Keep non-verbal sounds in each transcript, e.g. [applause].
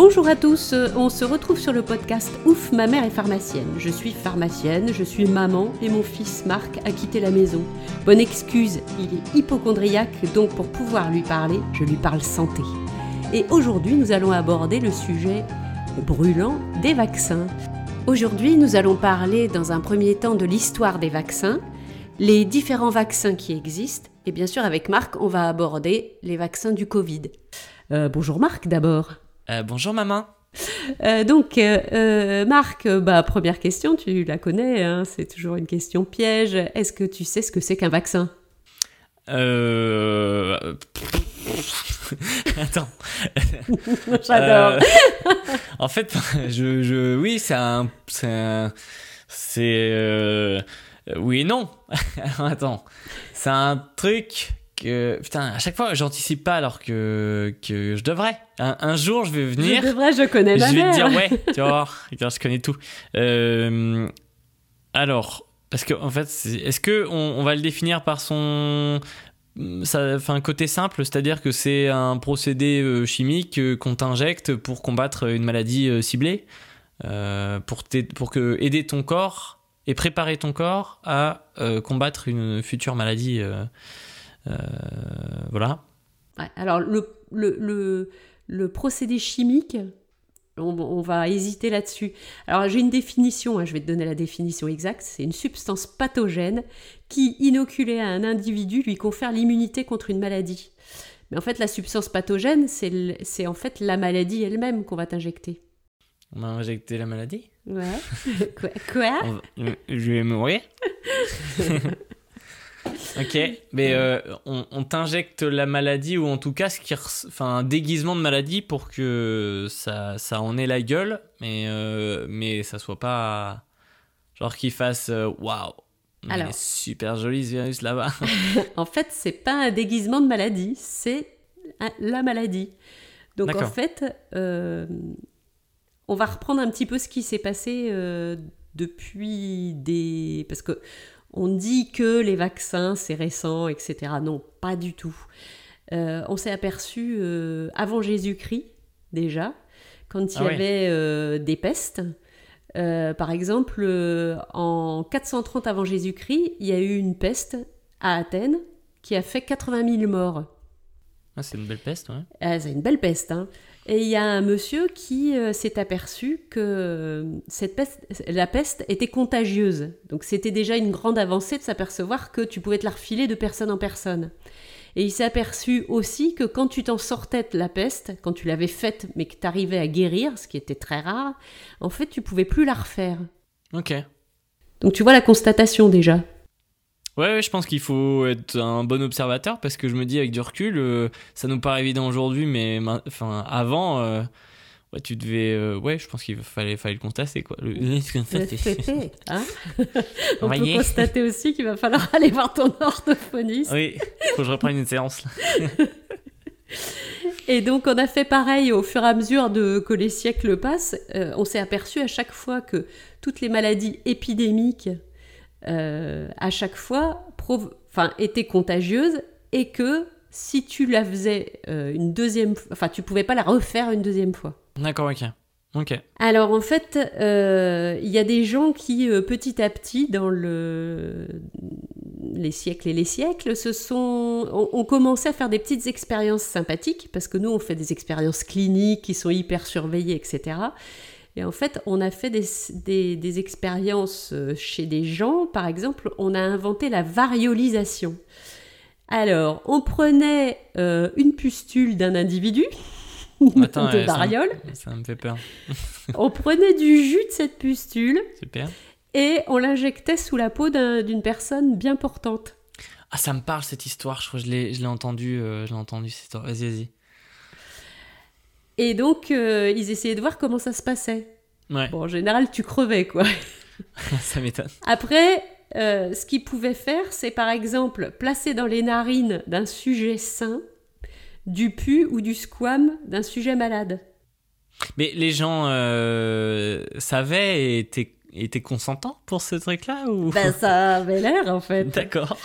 Bonjour à tous, on se retrouve sur le podcast Ouf, ma mère est pharmacienne. Je suis pharmacienne, je suis maman et mon fils Marc a quitté la maison. Bonne excuse, il est hypochondriaque, donc pour pouvoir lui parler, je lui parle santé. Et aujourd'hui, nous allons aborder le sujet brûlant des vaccins. Aujourd'hui, nous allons parler dans un premier temps de l'histoire des vaccins, les différents vaccins qui existent, et bien sûr avec Marc, on va aborder les vaccins du Covid. Euh, bonjour Marc d'abord. Euh, bonjour maman. Euh, donc, euh, Marc, bah, première question, tu la connais, hein, c'est toujours une question piège. Est-ce que tu sais ce que c'est qu'un vaccin? Euh... [laughs] Attends. [laughs] J'adore. en fait, [laughs] je, je, oui, c'est un, c'est, oui et non. Attends, c'est un truc que, putain, à chaque fois, j'anticipe pas alors que, que je devrais. Un, un jour, je vais venir. Je devrais, je connais je ma vais te dire ouais, [laughs] tu vois, regarde, je connais tout. Euh, alors, parce que en fait, est-ce que on, on va le définir par son ça, enfin, côté simple, c'est-à-dire que c'est un procédé euh, chimique euh, qu'on t'injecte pour combattre une maladie ciblée, euh, pour, pour que aider ton corps et préparer ton corps à euh, combattre une future maladie. Euh, voilà. Ouais, alors, le, le, le, le procédé chimique, on, on va hésiter là-dessus. Alors, j'ai une définition, hein, je vais te donner la définition exacte. C'est une substance pathogène qui, inoculée à un individu, lui confère l'immunité contre une maladie. Mais en fait, la substance pathogène, c'est en fait la maladie elle-même qu'on va t'injecter. On m'a injecté la maladie? Ouais. [laughs] Quoi, quoi? Va- Je vais mourir? [laughs] ok, mais euh, on, on t'injecte la maladie ou en tout cas ce qui enfin, un déguisement de maladie pour que ça, ça en ait la gueule, mais, euh, mais ça soit pas genre qu'il fasse euh, waouh. Alors. super joli ce virus là-bas. [laughs] En fait, c'est pas un déguisement de maladie, c'est la maladie. Donc en fait, euh, on va reprendre un petit peu ce qui s'est passé euh, depuis des... Parce que on dit que les vaccins, c'est récent, etc. Non, pas du tout. Euh, on s'est aperçu euh, avant Jésus-Christ, déjà, quand il y Ah avait euh, des pestes. Par exemple, en 430 avant Jésus-Christ, il y a eu une peste à Athènes qui a fait 80 000 morts. Ah, c'est une belle peste, ouais. Ah, c'est une belle peste. Hein. Et il y a un monsieur qui euh, s'est aperçu que euh, cette peste, la peste était contagieuse. Donc c'était déjà une grande avancée de s'apercevoir que tu pouvais te la refiler de personne en personne. Et il s'est aperçu aussi que quand tu t'en sortais de la peste, quand tu l'avais faite mais que tu arrivais à guérir, ce qui était très rare, en fait tu pouvais plus la refaire. Ok. Donc tu vois la constatation déjà. Ouais, ouais, je pense qu'il faut être un bon observateur parce que je me dis avec du recul, euh, ça nous paraît évident aujourd'hui, mais enfin avant, euh, ouais, tu devais, euh, ouais, je pense qu'il fallait, fallait le constater quoi. Le- C'était, hein [laughs] On peut Voyez. constater aussi qu'il va falloir [laughs] aller voir ton orthophoniste. oui, faut que je reprenne une séance. Là. [laughs] Et donc on a fait pareil au fur et à mesure de, que les siècles passent. Euh, on s'est aperçu à chaque fois que toutes les maladies épidémiques, euh, à chaque fois, enfin, étaient contagieuses et que si tu la faisais euh, une deuxième fois, enfin tu pouvais pas la refaire une deuxième fois. D'accord, ok, ok. Alors en fait, euh, il y a des gens qui, petit à petit, dans le... les siècles et les siècles, se sont... ont, ont commencé à faire des petites expériences sympathiques, parce que nous, on fait des expériences cliniques qui sont hyper surveillées, etc. Et en fait, on a fait des, des- des expériences euh, chez des gens. Par exemple, on a inventé la variolisation. Alors, on prenait euh, une pustule d'un individu, [laughs] Attends, de ça, variole, ça me fait peur. [laughs] on prenait du jus de cette pustule Super. et on l'injectait sous la peau d'un- d'une personne bien portante. Ah, ça me parle cette histoire. Je crois que je l'ai, je l'ai entendu, euh, je l'ai entendu cette histoire. Vas-y, vas-y. Et donc, euh, ils essayaient de voir comment ça se passait. Ouais, Bon, en général, tu crevais, quoi. [laughs] ça m'étonne. Après, euh, ce qu'ils pouvaient faire, c'est par exemple placer dans les narines d'un sujet sain du pu ou du squam d'un sujet malade. Mais les gens euh, savaient et étaient, étaient consentants pour ce truc-là ou? Ben, ça avait l'air, en fait. D'accord.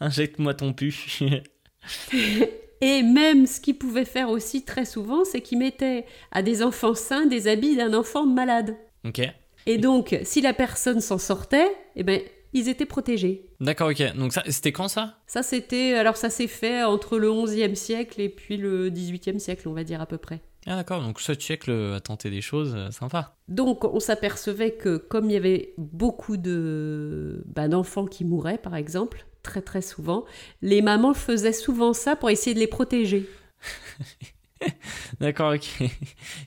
Injecte-moi ton pu. [laughs] Et même ce qu'il pouvait faire aussi très souvent, c'est qu'il mettait à des enfants sains des habits d'un enfant malade. Ok. Et donc, si la personne s'en sortait, eh ben, ils étaient protégés. D'accord, ok. Donc ça, c'était quand ça? Ça, c'était. Alors, ça s'est fait entre le 11e siècle et puis le 18e siècle, on va dire à peu près. Ah d'accord, donc ce siècle a tenté des choses euh, sympas. Donc, on s'apercevait que, comme il y avait beaucoup de bah, d'enfants qui mouraient, par exemple, très très souvent, les mamans faisaient souvent ça pour essayer de les protéger. [laughs] D'accord, ok.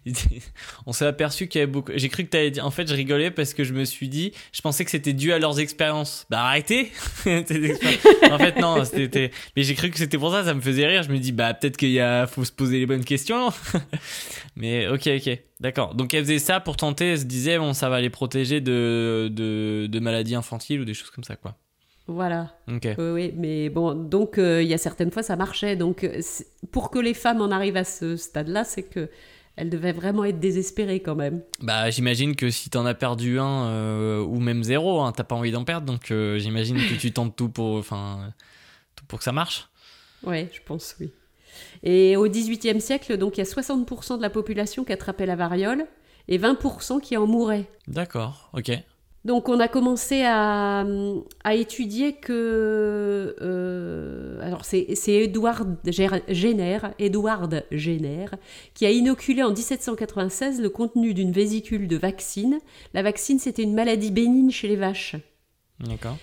[laughs] On s'est aperçu qu'il y avait beaucoup. J'ai cru que tu avais dit. En fait, je rigolais parce que je me suis dit. Je pensais que c'était dû à leurs expériences. Bah arrêtez [laughs] En fait, non, c'était. Mais j'ai cru que c'était pour ça, ça me faisait rire. Je me dis, bah peut-être qu'il a. Faut se poser les bonnes questions. Mais ok, ok. D'accord. Donc elle faisait ça pour tenter. Elle se disait, bon, ça va les protéger de, de, de maladies infantiles ou des choses comme ça, quoi. Voilà. Ok. Oui, oui, mais bon, donc euh, il y a certaines fois ça marchait. Donc euh, pour que les femmes en arrivent à ce stade-là, c'est que elles devaient vraiment être désespérées quand même. Bah j'imagine que si t'en as perdu un euh, ou même zéro, hein, t'as pas envie d'en perdre. Donc euh, j'imagine que tu tentes tout pour. Enfin. Tout pour que ça marche. Oui, je pense, oui. Et au XVIIIe siècle, donc il y a 60% de la population qui attrapait la variole et 20% qui en mouraient. D'accord, ok. Donc on a commencé à, à étudier que... euh, alors c'est Ger- Jenner, Edward Jenner, qui a inoculé en 1796 le contenu d'une vésicule de vaccine. La vaccine, c'était une maladie bénigne chez les vaches. D'accord.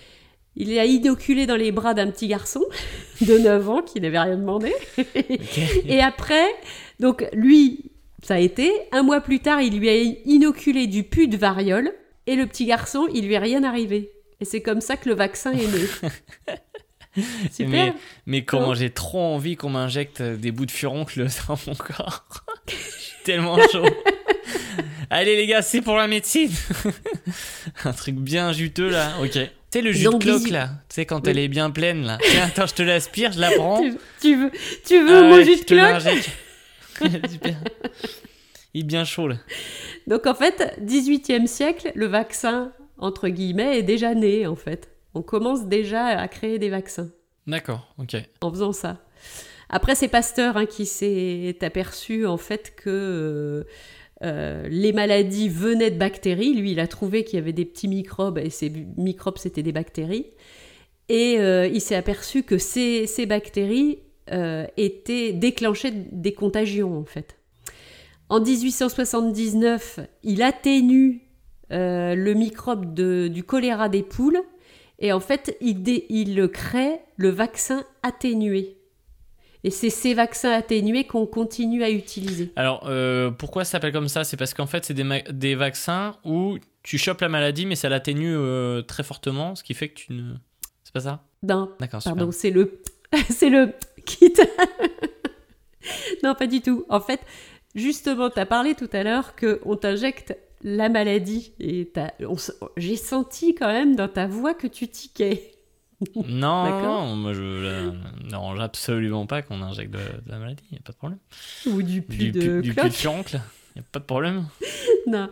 Il l'a inoculé dans les bras d'un petit garçon [laughs] de 9 ans qui n'avait rien demandé. [laughs] Et après, donc lui, ça a été. Un mois plus tard, il lui a inoculé du pus de variole. Et le petit garçon, il lui est rien arrivé. Et c'est comme ça que le vaccin est né. [laughs] Super. Mais, mais comment Comment j'ai trop envie qu'on m'injecte des bouts de furoncle [laughs] dans mon corps. [laughs] Je suis tellement chaud. Allez les gars, c'est pour la médecine. Un truc bien juteux là. Ok. Tu sais le jus de cloque là. Tu sais quand Oui. elle est bien pleine là. Tiens, attends, je te l'aspire, je la prends. Tu, tu veux, tu veux Ah mon ouais, jus de cloque. Il est bien chaud là. Donc en fait, 18e siècle, le vaccin, entre guillemets, est déjà né en fait. On commence déjà à créer des vaccins. D'accord, ok. en faisant ça. Après, c'est Pasteur hein, qui s'est aperçu en fait que euh, euh, les maladies venaient de bactéries. Lui, il a trouvé qu'il y avait des petits microbes et ces microbes, c'était des bactéries. Et euh, il s'est aperçu que ces, ces bactéries euh, étaient déclenchaient des contagions en fait. En 1879, il atténue euh, le microbe de- du choléra des poules et en fait, il, dé- il crée le vaccin atténué. Et c'est ces vaccins atténués qu'on continue à utiliser. Alors, euh, pourquoi ça s'appelle comme ça? C'est parce qu'en fait, c'est des, vaccins où tu chopes la maladie, mais ça l'atténue euh, très fortement, ce qui fait que tu ne. C'est pas ça? Non, D'accord, pardon, c'est le, [laughs] c'est le [laughs] kit. [laughs] non, pas du tout. En fait, justement, tu as parlé tout à l'heure qu'on t'injecte la maladie et j'ai senti quand même dans ta voix que tu tiquais. [laughs] Non, D'accord. non, moi je euh, n'arrange absolument pas qu'on injecte de, de la maladie, y a pas de problème. Ou du pu Du, de du pus de y a pas de problème. [laughs] Non.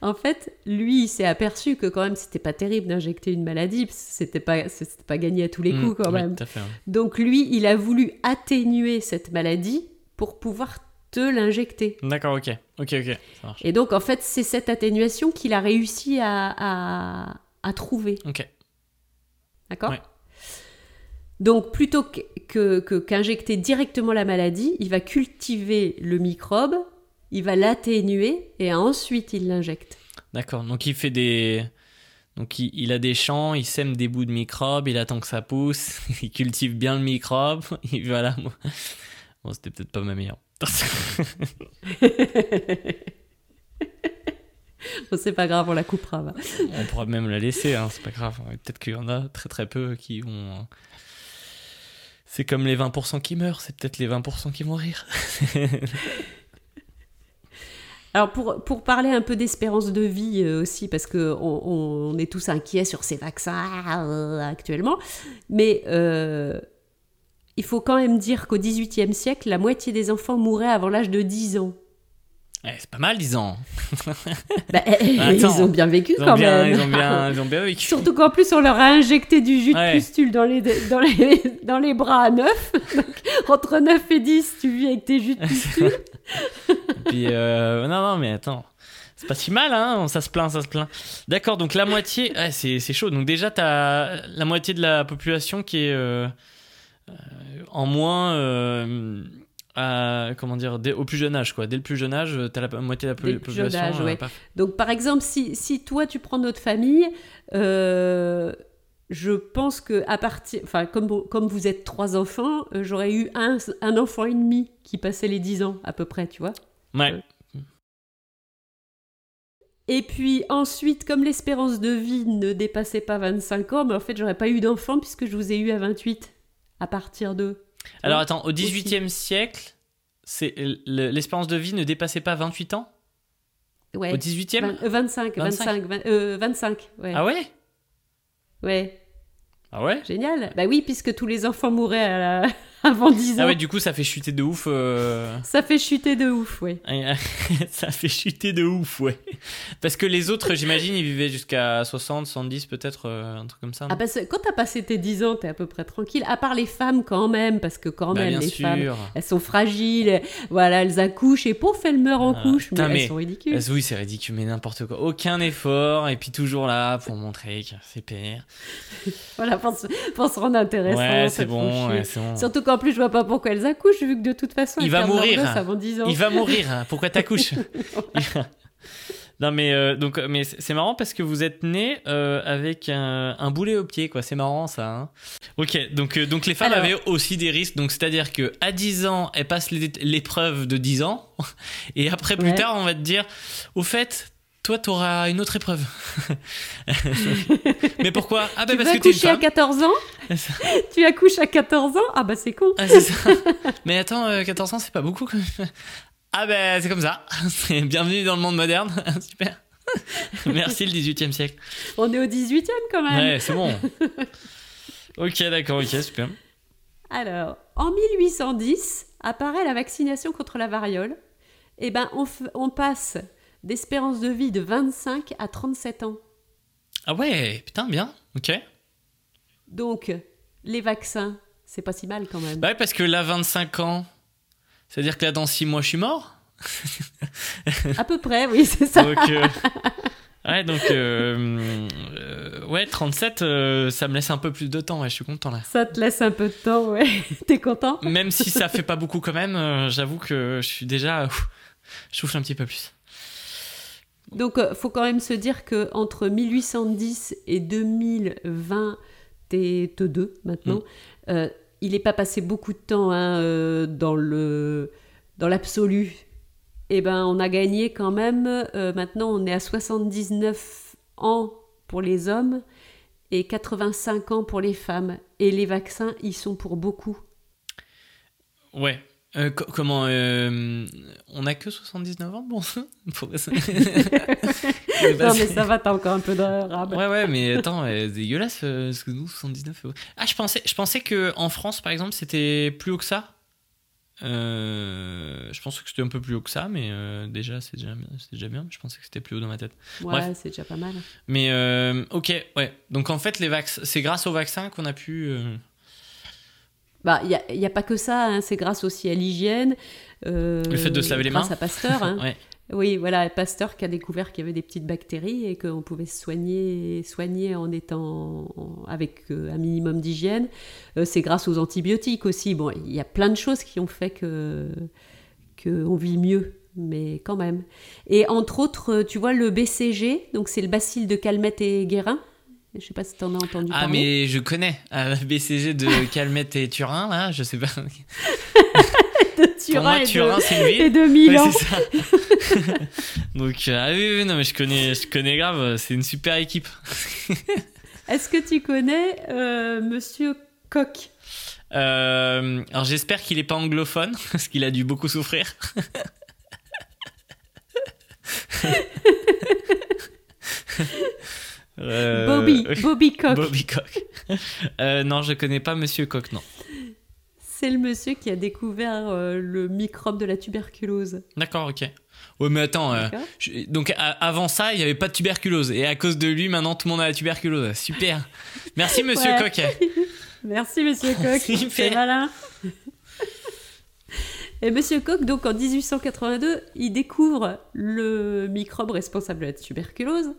En fait, lui, il s'est aperçu que quand même, c'était pas terrible d'injecter une maladie, parce que c'était pas, c'était pas gagné à tous les coups Mm, quand oui, même. tout à fait, ouais. Donc lui, il a voulu atténuer cette maladie pour pouvoir te l'injecter. D'accord, ok, ok, ok, ça. Et donc, en fait, c'est cette atténuation qu'il a réussi à, à, à trouver. Ok, D'accord Ouais. Donc, plutôt que, qu'injecter directement la maladie, il va cultiver le microbe, il va l'atténuer et ensuite il l'injecte. d'accord. Donc il fait des. Donc il, il a des champs, il sème des bouts de microbes, il attend que ça pousse, [laughs] il cultive bien le microbe, [laughs] et voilà. Bon, c'était peut-être pas ma meilleure. [laughs] Bon, c'est pas grave, on la coupera. va. On pourra même la laisser, hein, c'est pas grave. Peut-être qu'il y en a très très peu qui vont. euh, C'est comme les 20% qui meurent, c'est peut-être les 20% qui vont rire. [laughs] Alors pour, pour parler un peu d'espérance de vie euh, aussi, parce qu'on on, on est tous inquiets sur ces vaccins euh, actuellement, mais euh, il faut quand même dire qu'au XVIIIe siècle, la moitié des enfants mouraient avant l'âge de 10 ans. Eh, c'est pas mal, 10 ans. [laughs] Bah, ils Attends. ont bien vécu Ils ont, quand bien, même. ils, ont bien, [laughs] ils ont bien vécu. Surtout qu'en plus, on leur a injecté du jus de pustule dans les, dans, les, dans les bras à 9. [laughs] Donc, entre 9 et 10, tu vis avec tes jus de pustule. Puis, euh, non, non, mais attends. C'est pas si mal, hein Ça se plaint, ça se plaint. D'accord, donc la moitié. Ouais, c'est chaud. Donc, déjà, t'as la moitié de la population qui est euh, en moins. euh, à- comment dire dès- Au plus jeune âge, quoi. Dès le plus jeune âge, t'as la moitié de la plus jeune population. âge, ouais. euh. Donc, par exemple, si, si toi, tu prends notre famille, euh, je pense que à partir, enfin, comme, comme vous êtes trois enfants, euh, j'aurais eu un, un enfant et demi qui passait les 10 ans, à peu près, tu vois. Ouais. Et puis ensuite, comme l'espérance de vie ne dépassait pas 25 ans, mais en fait, j'aurais pas eu d'enfant puisque je vous ai eu à 28 à partir de. Alors, attends, au 18e siècle, c'est le- l'espérance de vie ne dépassait pas 28 ans? Ouais. Au 18e Vingt- euh, 25, 25. 25, vingt- euh, 25, ouais. Ah ouais? Ouais, Ah ouais? Génial. Bah oui, puisque tous les enfants mouraient à la- [laughs] avant 10 ans. Ah ouais, du coup, ça fait chuter de ouf. euh, Ça fait chuter de ouf, ouais. [laughs] ça fait chuter de ouf, ouais. Parce que les autres, j'imagine, ils vivaient jusqu'à 60, 70 peut-être, euh, un truc comme ça. Ah bah, c'est- quand t'as passé tes 10 ans, t'es à peu près tranquille. À part les femmes quand même, parce que quand Bah, même, les sûr. femmes, elles sont fragiles. Voilà, elles accouchent et pouf, elles meurent en Ah, couche. Mais elles sont ridicules. Ah, oui, c'est ridicule, mais n'importe quoi. Aucun effort, et puis toujours là pour montrer que c'est pire. [laughs] Voilà, pour se, pour se rendre intéressant. Ouais, c'est bon, ouais, c'est bon. Surtout qu'en plus, je vois pas pourquoi elles accouchent, vu que de toute façon, Il va mourir. avant 10 ans. Il va mourir, hein. pourquoi t'accouches [laughs] [laughs] Non mais euh, donc mais c'est marrant parce que vous êtes né euh, avec un, un boulet au pied quoi c'est marrant ça hein. ok donc euh, donc les femmes Alors- avaient aussi des risques donc c'est à dire que à 10 ans elles passent l'é- l'épreuve de 10 ans [laughs] et après plus Ouais. tard on va te dire au fait toi t'auras une autre épreuve [laughs] mais pourquoi? Ah bah tu parce que t'es une accoucher à femme 14 ans? Tu accouches à 14 ans? Ah bah c'est con. Ah, ça. Mais attends, euh, 14 ans, c'est pas beaucoup. Ah ben, c'est comme ça. Bienvenue dans le monde moderne. [laughs] Super. Merci le 18e siècle. On est au 18e quand même. Ouais, c'est bon. Ok, d'accord, ok, super. Alors, en 1810, apparaît la vaccination contre la variole. Eh ben, on passe d'espérance de vie de 25 à 37 ans. Ah ouais, putain, bien. Ok. Donc, les vaccins, c'est pas si mal quand même. Bah ouais, parce que là, 25 ans, c'est-à-dire que là, dans 6 mois, je suis mort. À peu près, oui, c'est ça. Donc, euh, ouais, donc, euh, euh, ouais, 37, euh, ça me laisse un peu plus de temps. Ouais, je suis content là. Ça te laisse un peu de temps, ouais. [laughs] T'es content? Même si ça fait pas beaucoup quand même, j'avoue que je suis déjà. ouf, je souffle un petit peu plus. Donc, euh, faut quand même se dire que entre 1810 et 2022, maintenant, Mm. euh, il n'est pas passé beaucoup de temps hein, euh, dans le dans l'absolu. Eh ben, on a gagné quand même. euh, maintenant, on est à 79 ans pour les hommes et 85 ans pour les femmes. Et les vaccins, ils sont pour beaucoup. Ouais. Euh, co- comment euh, On a que 79 ans, bon [laughs] [laughs] non, mais ça va, t'as encore un peu de rab. Ouais, ouais, mais attends, euh, c'est dégueulasse, parce que nous, 79. euh, Ah, je pensais, je pensais que en France, par exemple, c'était plus haut que ça. Euh, je pensais que c'était un peu plus haut que ça, mais déjà, c'est déjà, déjà bien. Je pensais que c'était plus haut dans ma tête. Ouais, c'est déjà pas mal. Mais ok, ouais. Donc en fait, les vax c'est grâce aux vaccins qu'on a pu. Bah, il n'y a, y a pas que ça, hein, c'est grâce aussi à l'hygiène. euh, Le fait de se laver les grâce mains. à Pasteur. hein. [laughs] Ouais. Oui, voilà, Pasteur qui a découvert qu'il y avait des petites bactéries et qu'on pouvait se soigner, soigner en étant avec euh, un minimum d'hygiène. Euh, c'est grâce aux antibiotiques aussi. Bon, il y a plein de choses qui ont fait que qu'on vit mieux, mais quand même. Et entre autres, tu vois, le BCG, donc c'est le bacille de Calmette et Guérin. Je sais pas si tu en as entendu Ah, parler. mais je connais. Ah, BCG de [laughs] Calmette et Turin, là, je sais pas. [laughs] de Turin, moi, et, Turin, de, et de Ouais, Milan. c'est ça. [laughs] Donc, euh, ah oui, oui, non, mais je connais, je connais grave, c'est une super équipe. Est-ce que tu connais euh, Monsieur Koch? Euh, alors, j'espère qu'il est pas anglophone, parce qu'il a dû beaucoup souffrir. Euh, Bobby. [laughs] Bobby Koch. Bobby Koch. [laughs] Euh, non, je connais pas Monsieur Koch, non. C'est le monsieur qui a découvert euh, le microbe de la tuberculose. D'accord, ok. Ouais, mais attends, je- donc avant ça, il n'y avait pas de tuberculose. Et à cause de lui, maintenant, tout le monde a la tuberculose. Super. Merci, monsieur Ouais. Coquet. [laughs] Merci, monsieur. Super. C'est malin. Et monsieur Koch, donc en 1882, il découvre le microbe responsable de la tuberculose.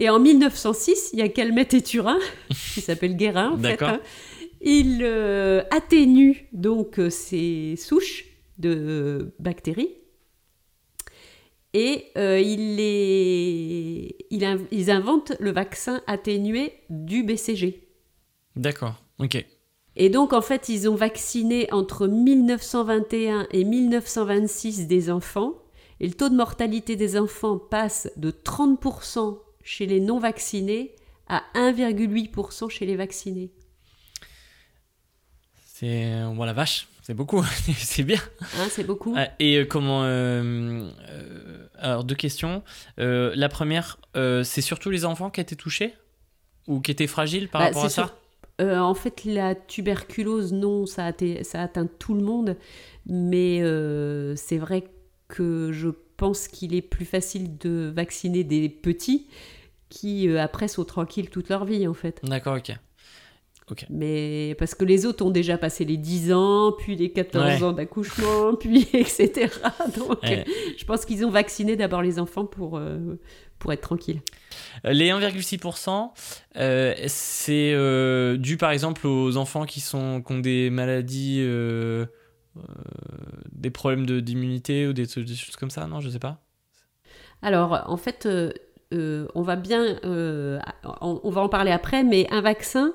Et en 1906, il y a Calmette et Turin, [laughs] qui s'appelle Guérin en fait. Hein. Il euh, atténue donc euh, ces souches de bactéries. Et euh, il les... il ils inventent le vaccin atténué du BCG. D'accord, ok. Et donc, en fait, ils ont vacciné entre 1921 et 1926 des enfants. Et le taux de mortalité des enfants passe de 30% chez les non vaccinés à 1,8% chez les vaccinés. C'est. Bon, la vache, c'est beaucoup. [laughs] c'est bien. Hein, c'est beaucoup. Ah, et euh, comment. euh, euh, alors, deux questions. Euh, la première, euh, c'est surtout les enfants qui étaient touchés Ou qui étaient fragiles par Bah, rapport à ça Euh, en fait, la tuberculose, non, ça, a ça atteint tout le monde. Mais euh, c'est vrai que je pense qu'il est plus facile de vacciner des petits qui, euh, après, sont tranquilles toute leur vie, en fait. D'accord, ok. Mais parce que les autres ont déjà passé les 10 ans, puis les 14 Ouais. ans d'accouchement, [laughs] puis etc. Donc, Ouais. je pense qu'ils ont vacciné d'abord les enfants pour, euh, pour être tranquilles. Euh, Les 1,6%, euh, c'est euh, dû par exemple aux enfants qui, sont, qui ont des maladies, des problèmes de- d'immunité ou des, des choses comme ça, non Je sais pas. Alors, en fait, euh, euh, on va bien, euh, on, on va en parler après, mais un vaccin,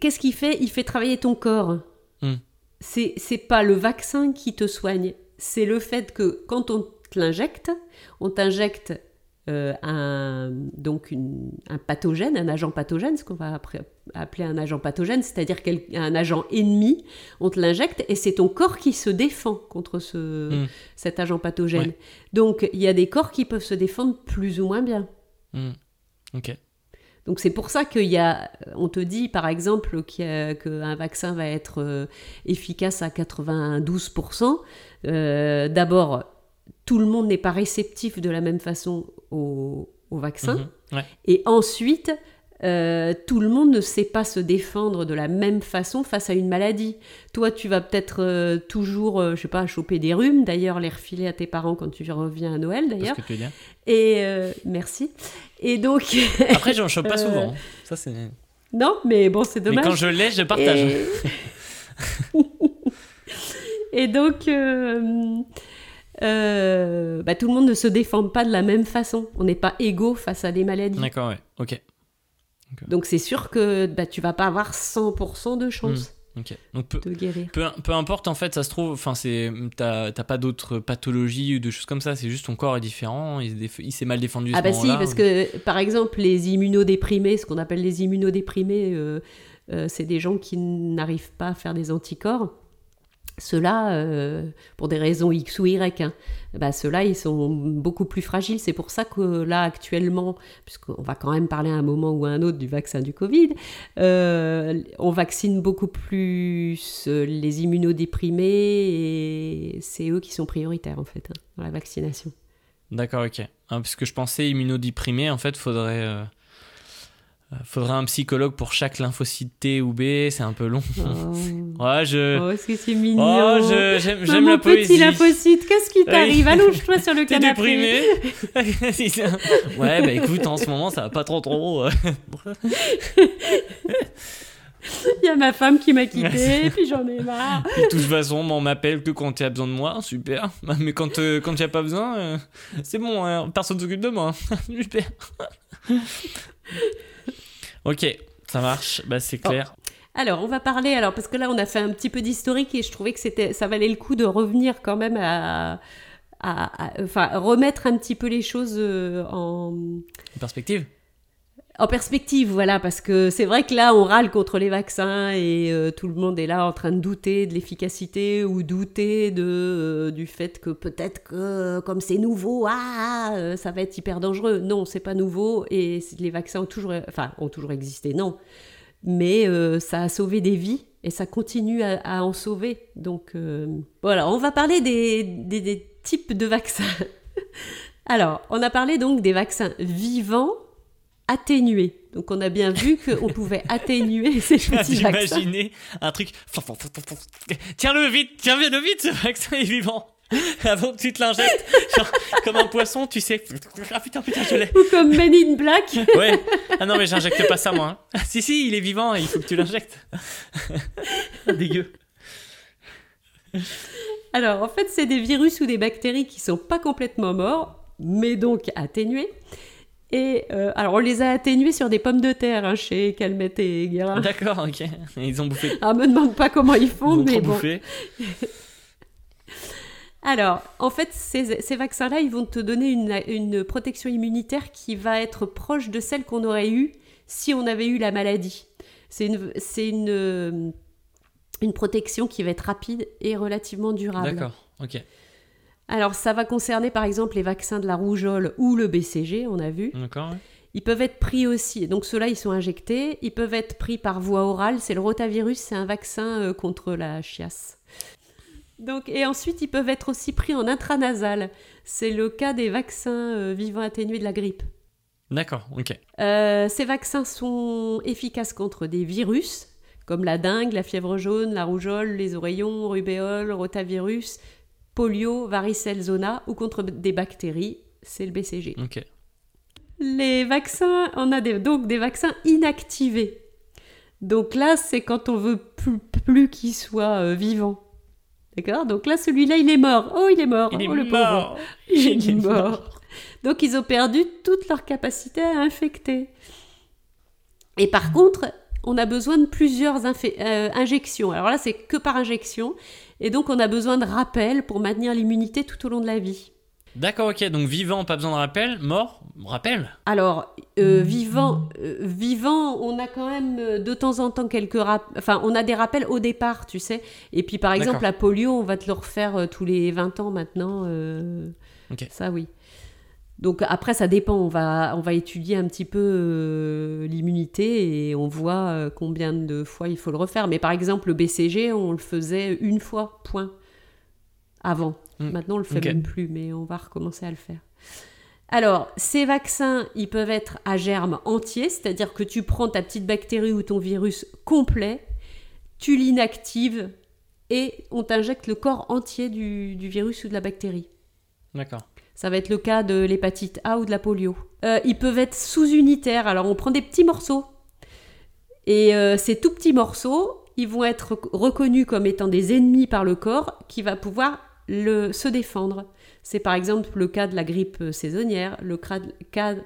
qu'est-ce qu'il fait? Il fait travailler ton corps. Hmm. C'est c'est pas le vaccin qui te soigne, c'est le fait que quand on te l'injecte, on t'injecte euh, un, donc une- un pathogène, un agent pathogène, ce qu'on va après appeler un agent pathogène, c'est-à-dire un agent ennemi, on te l'injecte et c'est ton corps qui se défend contre ce, Hmm. cet agent pathogène. Ouais. Donc il y a des corps qui peuvent se défendre plus ou moins bien. Hmm. Ok. Donc c'est pour ça qu'il y a, on te dit par exemple qu'un vaccin va être euh, efficace à 92%. Euh, D'abord, tout le monde n'est pas réceptif de la même façon au, au vaccin. Mhm. Ouais. Et ensuite, euh, tout le monde ne sait pas se défendre de la même façon face à une maladie. Toi, tu vas peut-être euh, toujours, euh, je sais pas, choper des rhumes, d'ailleurs, les refiler à tes parents quand tu reviens à Noël, d'ailleurs. que tu dire. Et euh, merci. Et donc, [laughs] Après, j'en chope pas souvent. Ça, c'est. non, mais bon, c'est Mais dommage. quand je l'ai, je partage. Et, [laughs] Et donc, euh, bah, tout le monde ne se défend pas de la même façon. On n'est pas égaux face à des maladies. D'accord, ouais. Ok. Donc c'est sûr que bah, tu vas pas avoir 100% de chance Ok. Donc peu, de guérir. peu, peu importe en fait, ça se trouve, enfin c'est, t'as t'as pas d'autres pathologies ou de choses comme ça. C'est juste ton corps est différent. Il, s'est mal défendu. Ah ce bah si, parce que par exemple les immunodéprimés, ce qu'on appelle les immunodéprimés, euh, euh, c'est des gens qui n'arrivent pas à faire des anticorps. Ceux-là, euh, pour des raisons X ou Y, hein, bah, ceux-là, ils sont beaucoup plus fragiles. C'est pour ça que là, actuellement, puisqu'on va quand même parler à un moment ou à un autre du vaccin du Covid, euh, on vaccine beaucoup plus euh, les immunodéprimés et c'est eux qui sont prioritaires, en fait, hein, dans la vaccination. D'accord, ok. Hein, parce que je pensais immunodéprimé, en fait, faudrait. Euh, Faudrait un psychologue pour chaque lymphocyte T ou B, c'est un peu long. Oh. [laughs] Je. Oh, est-ce que c'est mignon Oh, j'aime la poésie. petit lymphocyte, qu'est-ce qui t'arrive. Allonge-toi sur le [laughs] T'es canapé. déprimé [laughs] Ouais, bah écoute, en ce moment, ça va pas trop trop. euh. Il y a ma femme qui m'a quitté, puis j'en ai marre. De toute façon, on m'appelle que quand tu as besoin de moi, super. Mais quand euh, quand pas besoin, euh, c'est bon, hein, personne s'occupe de moi. super. Ok, ça marche, bah c'est clair. Alors, on va parler, alors, parce que là, on a fait un petit peu d'historique et je trouvais que c'était, ça valait le coup de revenir quand même à. à- à- enfin, remettre un petit peu les choses euh, en. Perspective En perspective, voilà, parce que c'est vrai que là, on râle contre les vaccins et euh, tout le monde est là en train de douter de l'efficacité ou douter de, euh, du fait que peut-être que euh, comme c'est nouveau, ah, euh, ça va être hyper dangereux. Non, c'est pas nouveau et les vaccins ont toujours, enfin, ont toujours existé. Non, mais ça a sauvé des vies et ça continue à, en sauver. Donc voilà, on va parler des types de vaccins. [laughs] Alors, on a parlé donc des vaccins vivants atténués. Donc on a bien vu qu'on pouvait atténuer ces [laughs] petits vaccins. D'imaginer un truc. Tiens-le vite, tiens-le vite, ce vaccin est vivant. Avant que tu te l'injectes, genre, comme un poisson, tu sais. Ah putain, putain, je l'ai. Ou comme Men in Black. Ouais. Ah non, mais j'injecte pas ça, moi. hein. Ah, si, si, il est vivant et il faut que tu l'injectes. [laughs] Dégueu. Alors, en fait, c'est des virus ou des bactéries qui sont pas complètement morts, mais donc atténués. Et euh, alors, on les a atténués sur des pommes de terre hein, chez Calmette et Guérin. D'accord, ok. [laughs] Ils ont bouffé. Ah, me demande pas comment ils Ils font, ont mais trop bon. bouffé. [laughs] Alors, en fait, ces, ces vaccins-là, ils vont te donner une, une protection immunitaire qui va être proche de celle qu'on aurait eue si on avait eu la maladie. C'est une, c'est une, euh, une protection qui va être rapide et relativement durable. D'accord, ok. Alors, ça va concerner par exemple les vaccins de la rougeole ou le BCG, on a vu. D'accord, ouais. Ils peuvent être pris aussi, donc ceux-là, ils sont injectés. Ils peuvent être pris par voie orale. C'est le rotavirus, c'est un vaccin euh, contre la chiasse. Donc, et ensuite, ils peuvent être aussi pris en intranasal. C'est le cas des vaccins euh, vivants atténués de la grippe. D'accord, ok. Euh, ces vaccins sont efficaces contre des virus, comme la dengue, la fièvre jaune, la rougeole, les oreillons, rubéole, rotavirus, polio, varicelle zona, ou contre des bactéries, c'est le BCG. Ok. Les vaccins, on a des- donc des vaccins inactivés. Donc là, c'est quand on veut plus, plus qu'il soit euh, vivant. D'accord? Donc là, celui-là, il est mort. Oh, il est mort. Il est oh, le pauvre. mort. [laughs] Il est mort. Donc ils ont perdu toute leur capacité à infecter. Et par contre, on a besoin de plusieurs euh, injections. Alors là, c'est que par injection. Et donc, on a besoin de rappels pour maintenir l'immunité tout au long de la vie. D'accord, ok. Donc vivant, pas besoin de rappel. Mort, rappel. Alors, euh, vivant, euh, vivant, on a quand même euh, de temps en temps quelques rappels. Enfin, on a des rappels au départ, tu sais. Et puis, par exemple, la polio, on va te le refaire tous les 20 ans maintenant. euh, Ok. Ça, oui. Donc, après, ça dépend. On va, on va étudier un petit peu euh, l'immunité et on voit euh, combien de fois il faut le refaire. Mais par exemple, le BCG, on le faisait une fois, point. Avant. Mm. Maintenant, on le fait même plus, mais on va recommencer à le faire. Alors, ces vaccins, ils peuvent être à germe entier, c'est-à-dire que tu prends ta petite bactérie ou ton virus complet, tu l'inactives et on t'injecte le corps entier du, du virus ou de la bactérie. D'accord. Ça va être le cas de l'hépatite A ou de la polio. Euh, ils peuvent être sous-unitaires, alors on prend des petits morceaux. Et euh, ces tout petits morceaux, ils vont être rec- reconnus comme étant des ennemis par le corps qui va pouvoir le, se défendre. C'est par exemple le cas de la grippe euh, saisonnière, cas,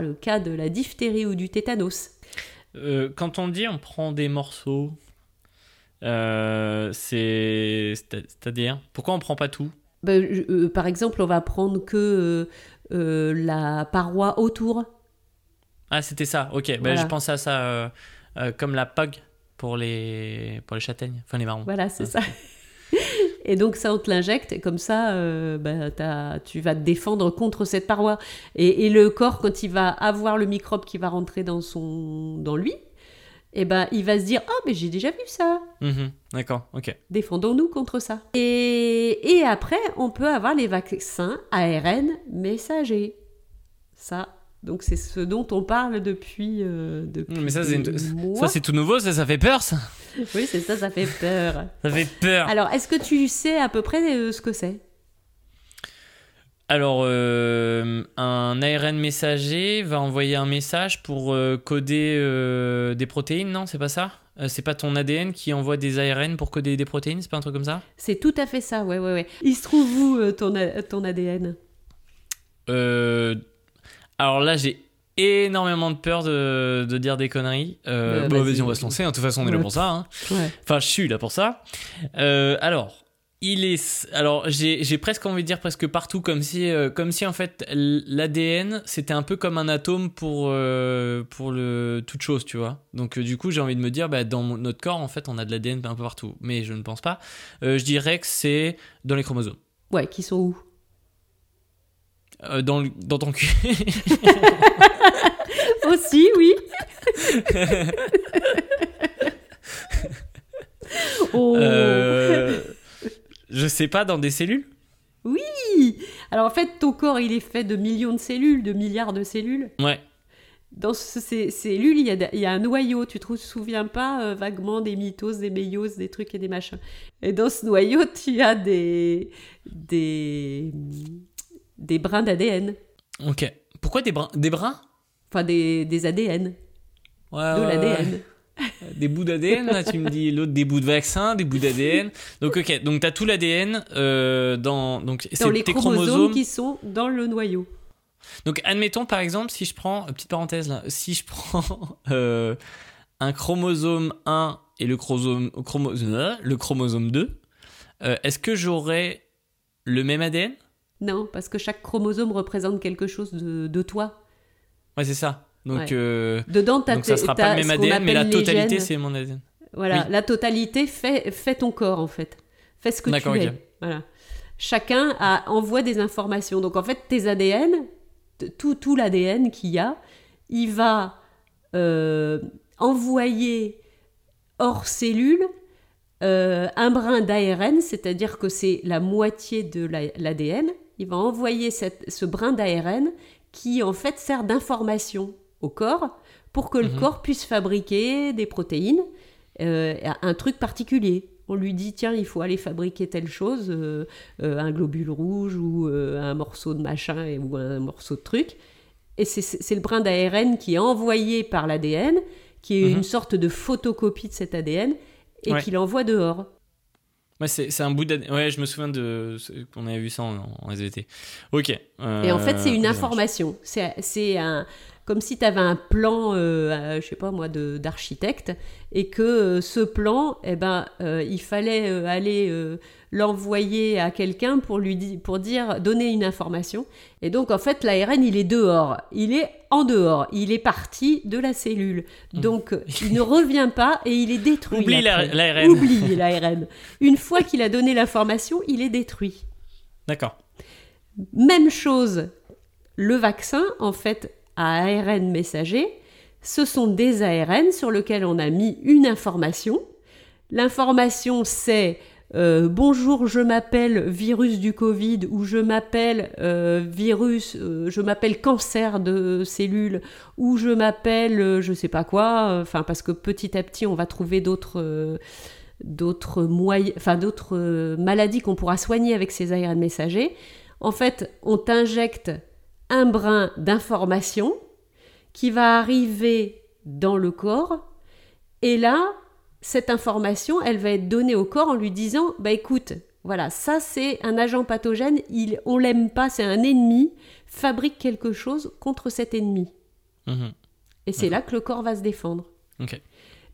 le cas de la diphtérie ou du tétanos. Quand on dit on prend des morceaux, c'est- C'est-à-dire Pourquoi on prend pas tout? Ben, euh, par exemple, on va prendre que euh, euh, la paroi autour. Ah, c'était ça, ok. Voilà. je pensais à ça comme la POG pour les, pour les châtaignes, enfin les marrons. Voilà, c'est Ah, ça. Et donc ça, on te l'injecte, et comme ça, euh, bah, t'as- tu vas te défendre contre cette paroi. Et, et le corps, quand il va avoir le microbe qui va rentrer dans, son, dans lui, eh ben, il va se dire « Oh, mais j'ai déjà vu ça Mhm, D'accord, ok. Défendons-nous contre ça. Et, et après, on peut avoir les vaccins ARN messagers. Ça, donc c'est ce dont on parle depuis, euh, depuis Mais ça, c'est des une- mois. Ça, c'est tout nouveau, ça, ça fait peur, ça. Oui, c'est ça, ça fait peur. [laughs] Ça fait peur. Alors, est-ce que tu sais à peu près euh, ce que c'est? Alors, euh, un ARN messager va envoyer un message pour euh, coder euh, des protéines, non C'est pas ça? Euh, C'est pas ton ADN qui envoie des ARN pour coder des protéines C'est pas un truc comme ça? C'est tout à fait ça, ouais, ouais, ouais. Il se trouve où ton, ADN Euh, Alors là, j'ai énormément de peur de, de dire des conneries. Euh, Bah, bon, vas-y. on va se lancer. hein. De toute façon, on est là pour ça. hein. Ouais. Enfin, je suis là pour ça. Euh, alors, il est. Alors, j'ai j'ai presque envie de dire presque partout, comme si, euh, comme si en fait l'ADN c'était un peu comme un atome pour euh, pour le toute chose, tu vois. Donc euh, du coup, j'ai envie de me dire, bah, dans mon- notre corps, en fait, on a de l'ADN un peu partout, mais je ne pense pas. Je dirais que c'est dans les chromosomes, Ouais, qui sont où? Dans le- dans ton cul. [laughs] Aussi, oui. [laughs] Oh. Je sais pas, dans des cellules Oui Alors en fait, ton corps, il est fait de millions de cellules, de milliards de cellules. Ouais. Dans ce- ces cellules, il y, a, de- il y a un noyau. Tu te souviens pas euh, vaguement des mitoses, des méioses, des trucs et des machins. Et dans ce noyau, [laughs] tu as des, des, des brins d'ADN. Ok. Pourquoi des brins Des brins? Enfin, des, des ADN. Ouais, de ouais, l'ADN. ouais. Des bouts d'ADN, là, tu me dis l'autre des bouts de vaccin, des bouts d'ADN. Donc ok, donc t'as tout l'ADN euh, dans donc Dans c'est les tes chromosomes, chromosomes. qui sont dans le noyau. Donc admettons par exemple si je prends petite parenthèse là, si je prends [laughs] euh, un chromosome 1 et le chromosome chromosome le chromosome 2, euh, est-ce que j'aurai le même ADN Non, parce que chaque chromosome représente quelque chose de, de toi. Ouais, c'est ça. Donc Ouais. euh, Dedans, donc ça sera pas le même ADN mais la totalité c'est mon ADN. Voilà, Oui. la totalité fait, fait ton corps en fait. Fait ce que tu D'accord, es. ok. Voilà. Chacun a, envoie des informations. Donc en fait, tes ADN, tout, tout l'ADN qu'il y a, il va euh, envoyer hors cellule euh, un brin d'ARN, c'est-à-dire que c'est la moitié de la- l'ADN. il va envoyer cette- ce brin d'ARN qui en fait sert d'information au corps pour que le Mhm. corps puisse fabriquer des protéines, euh, un truc particulier. On lui dit tiens il faut aller fabriquer telle chose, euh, euh, un globule rouge ou un morceau de machin et- ou un morceau de truc. Et c'est- le brin d'ARN qui est envoyé par l'ADN, qui est Mhm. une sorte de photocopie de cet ADN et Ouais. qui l'envoie dehors. Ouais, c'est un bout d'ADN. Ouais, je me souviens de qu'on avait vu ça en, en SVT. Ok. Et en fait, c'est une information. C'est un comme si tu avais un plan, euh, je sais pas moi, d'architecte, et que euh, ce plan, eh ben, euh, il fallait euh, aller l'envoyer à quelqu'un pour lui di- pour dire, donner une information. Et donc, en fait, l'ARN, il est dehors, il est en dehors, il est parti de la cellule. Donc, euh, il ne revient pas et il est détruit. Oublie l'ARN. Oublie l'ARN. Une fois qu'il a donné l'information, il est détruit. D'accord. Même chose, le vaccin, en fait, à ARN messager, ce sont des ARN sur lesquels on a mis une information. L'information, c'est euh, bonjour, je m'appelle virus du Covid ou je m'appelle euh, virus, euh, je m'appelle cancer de cellules ou je m'appelle je sais pas quoi. Enfin, parce que petit à petit, on va trouver d'autres. d'autres maladies qu'on pourra soigner avec ces ARN messagers. En fait, on t'injecte un brin d'information qui va arriver dans le corps et là, cette information, elle va être donnée au corps en lui disant bah écoute, voilà, ça c'est un agent pathogène, il on l'aime pas, c'est un ennemi, fabrique quelque chose contre cet ennemi. Mhm. Et c'est là que le corps va se défendre.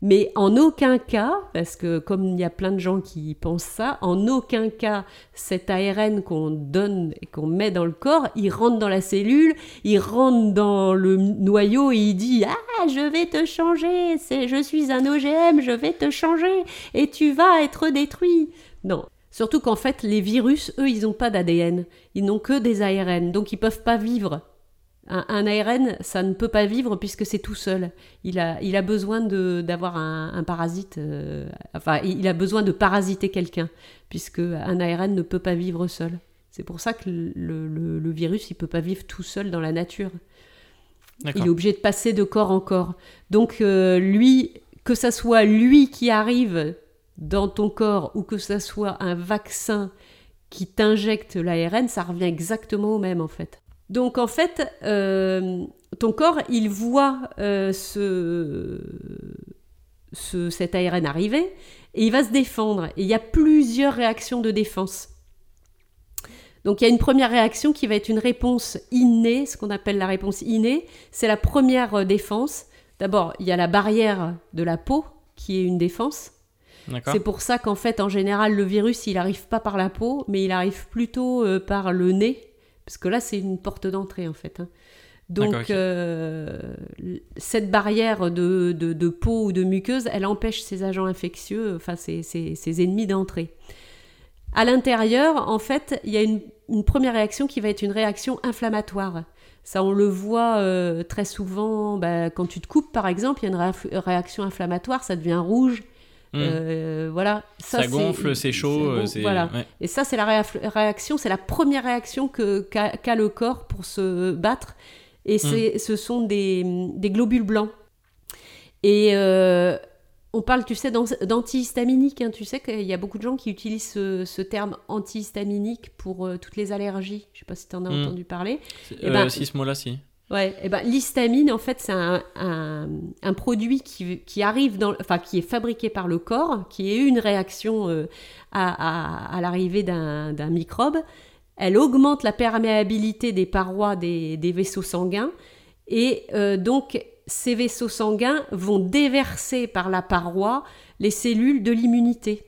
Mais en aucun cas, parce que comme il y a plein de gens qui pensent ça, en aucun cas cet ARN qu'on donne et qu'on met dans le corps, il rentre dans la cellule, il rentre dans le noyau et il dit ah je vais te changer, je suis un OGM, je vais te changer et tu vas être détruit. Non. Surtout qu'en fait les virus, eux, ils n'ont pas d'ADN, ils n'ont que des ARN, donc ils peuvent pas vivre. Un, un ARN, ça ne peut pas vivre puisque c'est tout seul. Il a, il a besoin d'avoir un, un parasite, euh, enfin, il a besoin de parasiter quelqu'un, puisque un ARN ne peut pas vivre seul. C'est pour ça que le, le- le virus, il peut pas vivre tout seul dans la nature. Il est obligé de passer de corps en corps. Donc, euh, lui, que ça soit lui qui arrive dans ton corps ou que ça soit un vaccin qui t'injecte l'ARN, ça revient exactement au même en fait. Donc en fait, euh, ton corps, il voit euh, ce, ce- cet ARN arriver et il va se défendre. Et il y a plusieurs réactions de défense. Donc il y a une première réaction qui va être une réponse innée, ce qu'on appelle la réponse innée. C'est la première euh, défense. D'abord, il y a la barrière de la peau qui est une défense. C'est pour ça qu'en fait, en général, le virus, il arrive pas par la peau, mais il arrive plutôt euh, par le nez, parce que là, c'est une porte d'entrée, en fait. hein. Donc, euh, cette barrière de, de- de peau ou de muqueuse, elle empêche ces agents infectieux, enfin, ces, ces- ces ennemis d'entrée. À l'intérieur, en fait, il y a une, une première réaction qui va être une réaction inflammatoire. Ça, on le voit euh, très souvent bah, quand tu te coupes, par exemple, il y a une réaction inflammatoire, ça devient rouge, Hmm. Euh, voilà. Ça, gonfle, c'est chaud. bon, voilà. ouais. Et ça, c'est la réaction, c'est la première réaction qu'a le corps pour se battre. Et c'est, ce sont des, des globules blancs. Et euh, on parle, tu sais, d'an- d'antihistaminique. hein. Tu sais qu'il y a beaucoup de gens qui utilisent ce, ce terme antihistaminique pour euh, toutes les allergies. Je sais pas si tu en as Mm. entendu parler. Eh ben- si, ce mot-là, si. Ouais, et ben l'histamine, en fait, c'est un, un- un produit qui, qui arrive dans, enfin, qui est fabriqué par le corps, qui est une réaction euh, à, à- à l'arrivée d'un microbe. Elle augmente la perméabilité des parois des, des vaisseaux sanguins, et euh, donc ces vaisseaux sanguins vont déverser par la paroi les cellules de l'immunité.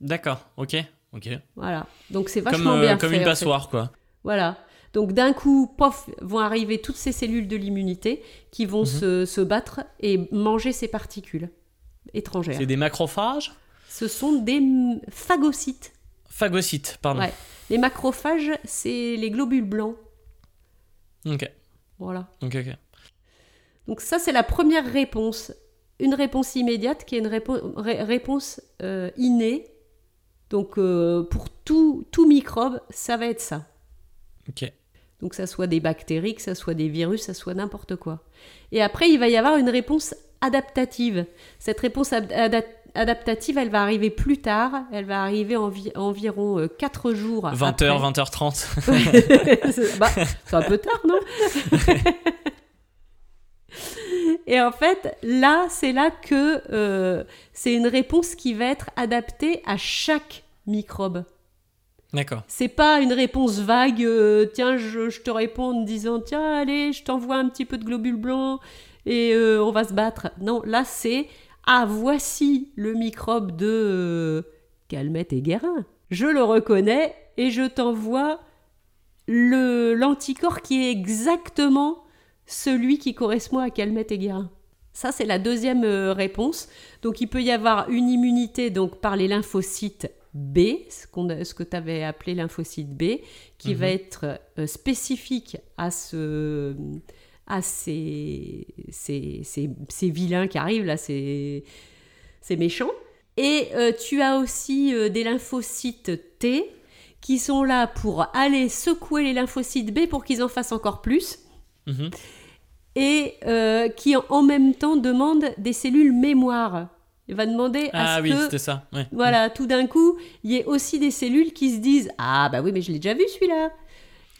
D'accord, ok. ok. Voilà. Donc c'est Comme, vachement euh, bien comme fait, une en fait. passoire, quoi. Voilà. Donc d'un coup, pof, vont arriver toutes ces cellules de l'immunité qui vont Mhm. se, se battre et manger ces particules étrangères. C'est des macrophages Ce sont des phagocytes. Phagocytes, pardon. Ouais. Les macrophages, c'est les globules blancs. Ok, Voilà. ok, ok. Donc ça, c'est la première réponse. Une réponse immédiate qui est une répo- ré- réponse euh, innée. Donc euh, pour tout, tout microbe, ça va être ça. Ok. Donc ça soit des bactéries, que ça soit des virus, ça soit n'importe quoi. Et après, il va y avoir une réponse adaptative. Cette réponse ad- ada- adaptative, elle va arriver plus tard. Elle va arriver envi- environ 4 jours 20h, après. 20h30. [laughs] c'est bah, c'est un peu tard, non? Et en fait, là, c'est là que euh, c'est une réponse qui va être adaptée à chaque microbe. D'accord. C'est pas une réponse vague, euh, tiens, je, te réponds en disant, tiens, allez, je t'envoie un petit peu de globules blancs et euh, on va se battre. Non, là, c'est, ah, voici le microbe de euh, Calmette et Guérin. Je le reconnais et je t'envoie l'anticorps qui est exactement celui qui correspond à Calmette et Guérin. Ça, c'est la deuxième réponse. Donc, il peut y avoir une immunité donc, par les lymphocytes B, ce, a- ce que tu avais appelé lymphocyte B, qui Mhm. va être euh, spécifique à, ce, à ces, ces, ces- ces vilains qui arrivent, là, ces, méchants. Et euh, tu as aussi euh, des lymphocytes T qui sont là pour aller secouer les lymphocytes B pour qu'ils en fassent encore plus Mhm. et qui en- en même temps demande des cellules mémoire. Il va demander à Ah ce oui, que ça. Ouais. voilà, tout d'un coup, il y ait aussi des cellules qui se disent Ah, bah oui, mais je l'ai déjà vu celui-là.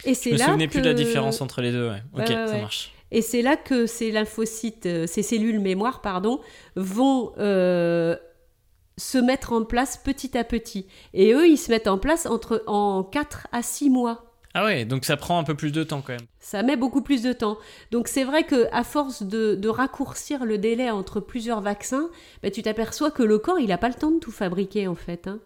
Et c'est Je me là souvenais que... plus de la différence entre les deux. Ouais. Ok, Ouais, ça marche. Et c'est là que ces lymphocytes, euh, ces cellules mémoire, pardon, vont euh, se mettre en place petit à petit. Et eux, ils se mettent en place entre en 4 à 6 mois. Ah ouais, donc ça prend un peu plus de temps quand même. Ça met beaucoup plus de temps. Donc c'est vrai que à force de, de raccourcir le délai entre plusieurs vaccins, bah, tu t'aperçois que le corps, il n'a pas le temps de tout fabriquer en fait. hein.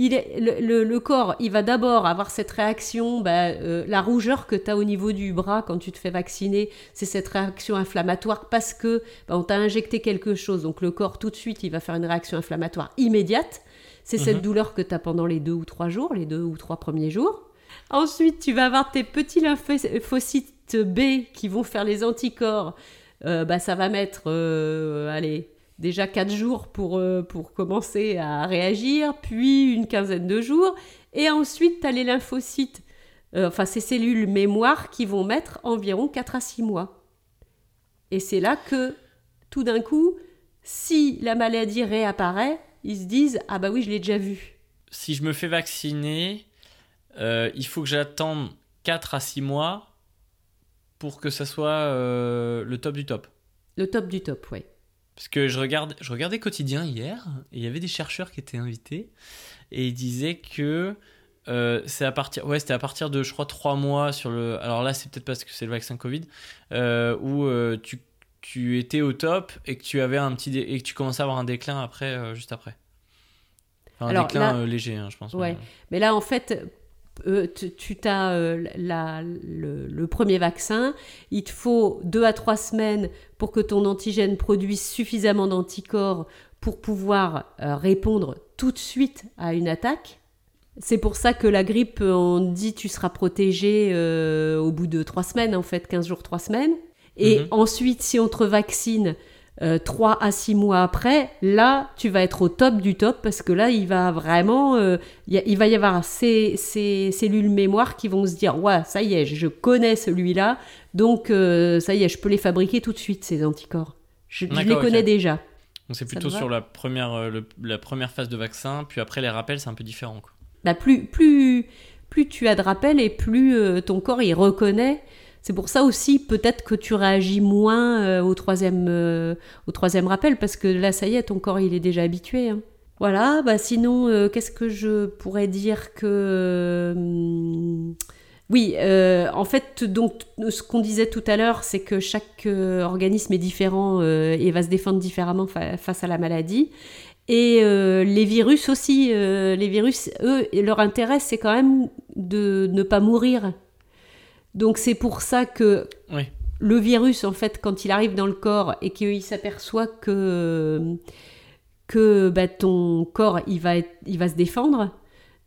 Il est, le, le- le corps, il va d'abord avoir cette réaction, bah, euh, la rougeur que tu as au niveau du bras quand tu te fais vacciner, c'est cette réaction inflammatoire parce que bah, on t'a injecté quelque chose. Donc le corps, tout de suite, il va faire une réaction inflammatoire immédiate. C'est cette Mhm. douleur que tu as pendant les deux ou trois jours, les deux ou trois premiers jours. Ensuite, tu vas avoir tes petits lymphocytes B qui vont faire les anticorps. Euh, bah, ça va mettre, euh, allez, déjà 4 jours pour, euh, pour commencer à réagir, puis une quinzaine de jours. Et ensuite, tu as les lymphocytes, enfin ces cellules mémoire qui vont mettre environ 4 à 6 mois. Et c'est là que, tout d'un coup, si la maladie réapparaît, ils se disent Ah bah oui, je l'ai déjà vu. Si je me fais vacciner, euh, il faut que j'attende 4 à 6 mois pour que ça soit euh, le top du top. Le top du top, ouais. Parce que je, regarde, je regardais Quotidien hier, et il y avait des chercheurs qui étaient invités, et ils disaient que euh, c'est à partir, ouais, c'était à partir de, je crois, 3 mois sur le. Alors là, c'est peut-être parce que c'est le vaccin Covid, où tu, tu étais au top et que tu avais un petit dé- et que tu commençais à avoir un déclin après, juste après. Enfin, un Alors, déclin là- léger, hein, je pense. Ouais. Mais là, en fait, euh, tu tu as euh, la- le, le premier vaccin. Il te faut deux à trois semaines pour que ton antigène produise suffisamment d'anticorps pour pouvoir euh, répondre tout de suite à une attaque. C'est pour ça que la grippe, on dit tu seras protégé au bout de trois semaines, en fait, 15 jours, trois semaines. Et Mhm. ensuite, si on te vaccine, 3 à 6 mois après, là, tu vas être au top du top parce que là, il va vraiment, il va y avoir ces, ces, cellules mémoire qui vont se dire, ouais, ça y est, je connais celui-là, donc ça y est, je peux les fabriquer tout de suite, ces anticorps. Je, les connais déjà. Donc c'est plutôt sur la première, la première phase de vaccin, puis après les rappels, c'est un peu différent. Quoi. Bah plus, plus, plus tu as de rappels et plus euh, ton corps il reconnaît. C'est pour ça aussi peut-être que tu réagis moins euh, au, troisième, euh, au troisième rappel parce que là ça y est, ton corps il est déjà habitué. Hein. Voilà, bah sinon qu'est-ce que je pourrais dire que... Oui, en fait, donc ce qu'on disait tout à l'heure, c'est que chaque organisme est différent et va se défendre différemment face à la maladie. Et euh, les virus aussi, euh, les virus, eux, leur intérêt, c'est quand même de ne pas mourir. Donc c'est pour ça que le virus, en fait, quand il arrive dans le corps et qu'il s'aperçoit que, que bah, ton corps, il va, il va se défendre,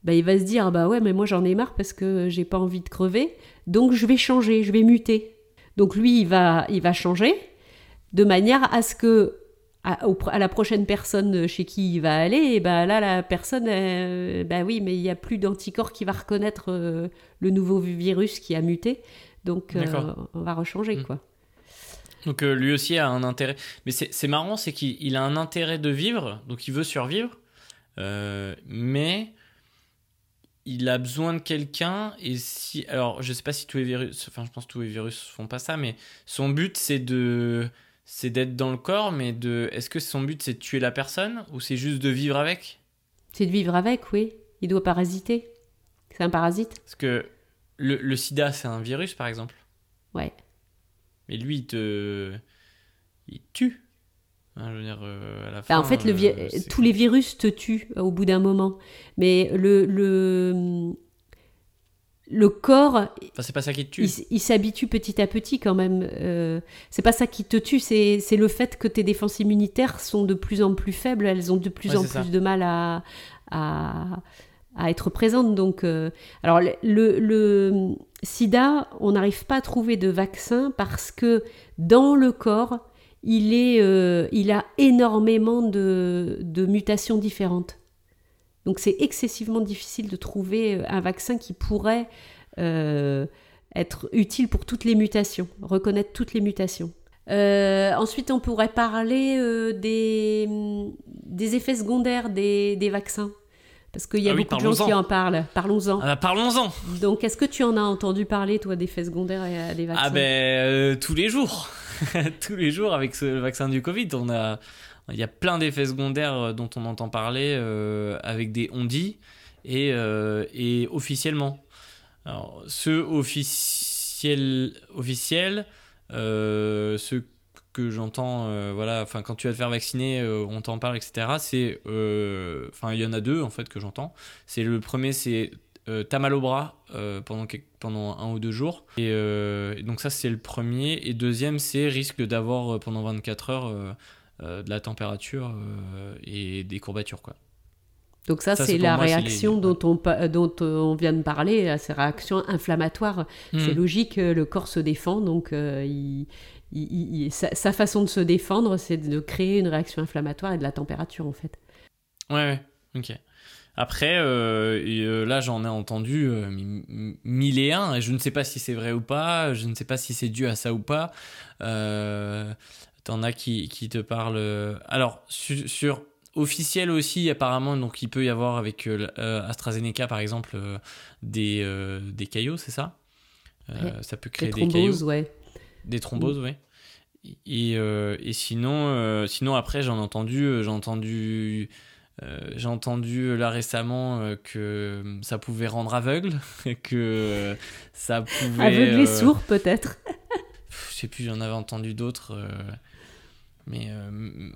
bah, il va se dire, bah ouais, mais moi j'en ai marre parce que j'ai pas envie de crever, donc je vais changer, je vais muter. Donc lui, il va, il va changer de manière à ce que à, la prochaine personne chez qui il va aller, et ben là, la personne, ben oui, mais il n'y a plus d'anticorps qui va reconnaître euh, le nouveau virus qui a muté. Donc, euh, on va rechanger, mm. quoi. Donc, lui aussi a un intérêt. Mais c'est marrant, c'est qu'il a un intérêt de vivre, donc il veut survivre, mais il a besoin de quelqu'un. Et si. Alors, je sais pas si tous les virus. Enfin, je pense que tous les virus font pas ça, mais son but, c'est de c'est d'être dans le corps, mais de. Est-ce que son but c'est de tuer la personne ou c'est juste de vivre avec? C'est de vivre avec, oui. Il doit parasiter. C'est un parasite. Parce que le, sida, c'est un virus, par exemple. Ouais. Mais lui, il te. Il tue. Hein, je veux dire, euh, à la bah, en fait, le euh, tous les virus te tuent au bout d'un moment. Mais le, le, le corps. c'est pas ça qui te tue. Il, s'habitue petit à petit quand même. Euh, c'est pas ça qui te tue, c'est le fait que tes défenses immunitaires sont de plus en plus faibles, elles ont de plus en plus de mal à, à, être présentes. Donc, euh, alors le, sida, on n'arrive pas à trouver de vaccin parce que dans le corps, il, est, euh, il a énormément de, de mutations différentes. Donc c'est excessivement difficile de trouver euh, un vaccin qui pourrait euh, être utile pour toutes les mutations, reconnaître toutes les mutations. Euh, ensuite, on pourrait parler des, des, effets secondaires des, des vaccins. Parce qu'il y a ah beaucoup de gens qui en parlent. Parlons-en. Ah bah, parlons-en. Donc, est-ce que tu en as entendu parler, toi, d'effets secondaires et des vaccins? Ah ben, tous les jours. [laughs] tous les jours avec ce, le vaccin du Covid, on a, il y a plein d'effets secondaires euh, dont on entend parler euh, avec des on-dit et, euh, et, officiellement. Alors, ceux officiels, officiels ceux que j'entends, voilà, enfin quand tu vas te faire vacciner, on t'en parle, etc. C'est, enfin il y en a deux en fait que j'entends. C'est le premier, c'est t'as mal au bras pendant, pendant un ou deux jours. Et, donc ça c'est le premier. Et deuxième c'est risque d'avoir pendant 24 heures de la température euh, et des courbatures. Quoi. Donc ça, c'est la réaction dont, on, dont euh, on vient de parler, ces réactions inflammatoires. Hmm. C'est logique, le corps se défend, donc il, sa, façon de se défendre, c'est de créer une réaction inflammatoire et de la température, en fait. Ouais, ouais. ok. Après, là, j'en ai entendu mille et un, et je ne sais pas si c'est vrai ou pas, je ne sais pas si c'est dû à ça ou pas. T'en as qui, qui, te parlent. Euh, alors, sur, officiel aussi, apparemment, donc il peut y avoir avec euh, euh, AstraZeneca, par exemple, des, des caillots, c'est ça? Ça peut créer des, caillots. Ouais. Des thromboses, mm. ouais. Et, et sinon, sinon, après, j'en ai entendu. j'ai entendu. j'ai entendu là récemment que ça pouvait rendre aveugle, [laughs] que ça pouvait. Aveugle et sourd peut-être. je sais plus, j'en avais entendu d'autres. Mais euh,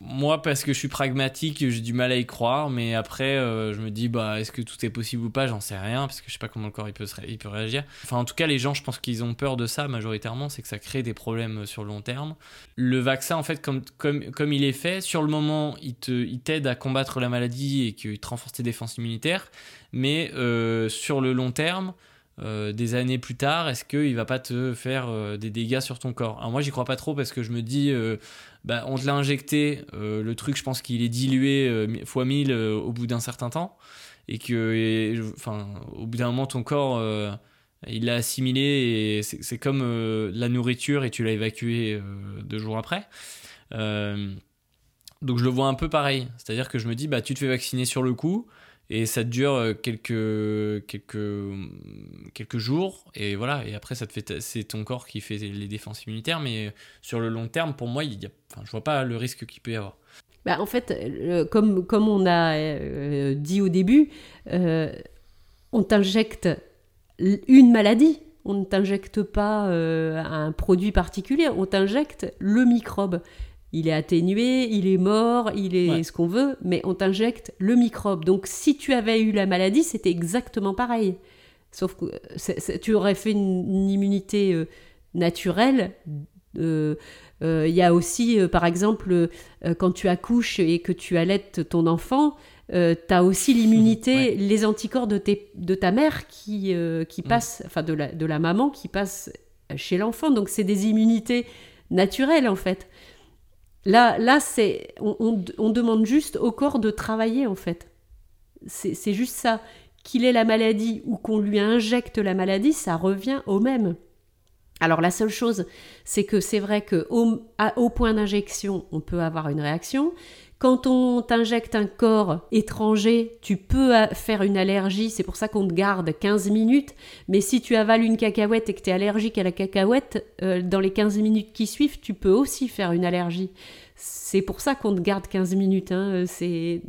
moi, parce que je suis pragmatique, j'ai du mal à y croire. Mais après, euh, je me dis, bah, est-ce que tout est possible ou pas? J'en sais rien, parce que je sais pas comment le corps il peut, il peut réagir. Enfin, en tout cas, les gens, je pense qu'ils ont peur de ça majoritairement, c'est que ça crée des problèmes sur le long terme. Le vaccin, en fait, comme, comme, comme il est fait, sur le moment, il t'aide il à combattre la maladie et qu'il te renforce tes défenses immunitaires. Mais euh, sur le long terme, des années plus tard, est-ce qu'il va pas te faire des dégâts sur ton corps? Alors moi j'y crois pas trop parce que je me dis, bah, on te l'a injecté, le truc je pense qu'il est dilué fois 1000 au bout d'un certain temps et que au bout d'un moment ton corps il l'a assimilé et c'est comme euh, la nourriture et tu l'as évacué euh, deux jours après. Euh, donc je le vois un peu pareil. C'est-à-dire que je me dis, bah, tu te fais vacciner sur le coup et ça dure quelques, quelques, quelques jours et voilà. Et après, ça te fait, c'est ton corps qui fait les défenses immunitaires. Mais sur le long terme, pour moi, il y a, enfin, je vois pas le risque qu'il peut y avoir. Bah, en fait, comme, comme on a dit au début, on t'injecte une maladie. On ne t'injecte pas euh, un produit particulier, on t'injecte le microbe. Il est atténué, il est mort, il est ce qu'on veut, mais on t'injecte le microbe. Donc si tu avais eu la maladie, c'était exactement pareil. Sauf que tu aurais fait une, immunité euh, naturelle. Euh, il y a aussi, par exemple, quand tu accouches et que tu allaites ton enfant, euh, tu as aussi l'immunité, les anticorps de, de, ta mère qui, euh, qui mm. passent, enfin de la, de la maman qui passe chez l'enfant. Donc c'est des immunités naturelles en fait. Là, c'est, on, demande juste au corps de travailler en fait. C'est juste ça. Qu'il ait la maladie ou qu'on lui injecte la maladie, ça revient au même. Alors la seule chose, c'est que c'est vrai que au point d'injection, on peut avoir une réaction, quand on t'injecte un corps étranger, tu peux faire une allergie, c'est pour ça qu'on te garde 15 minutes, mais si tu avales une cacahuète et que tu es allergique à la cacahuète, euh, dans les 15 minutes qui suivent, tu peux aussi faire une allergie. C'est pour ça qu'on te garde 15 minutes. Hein. C'est,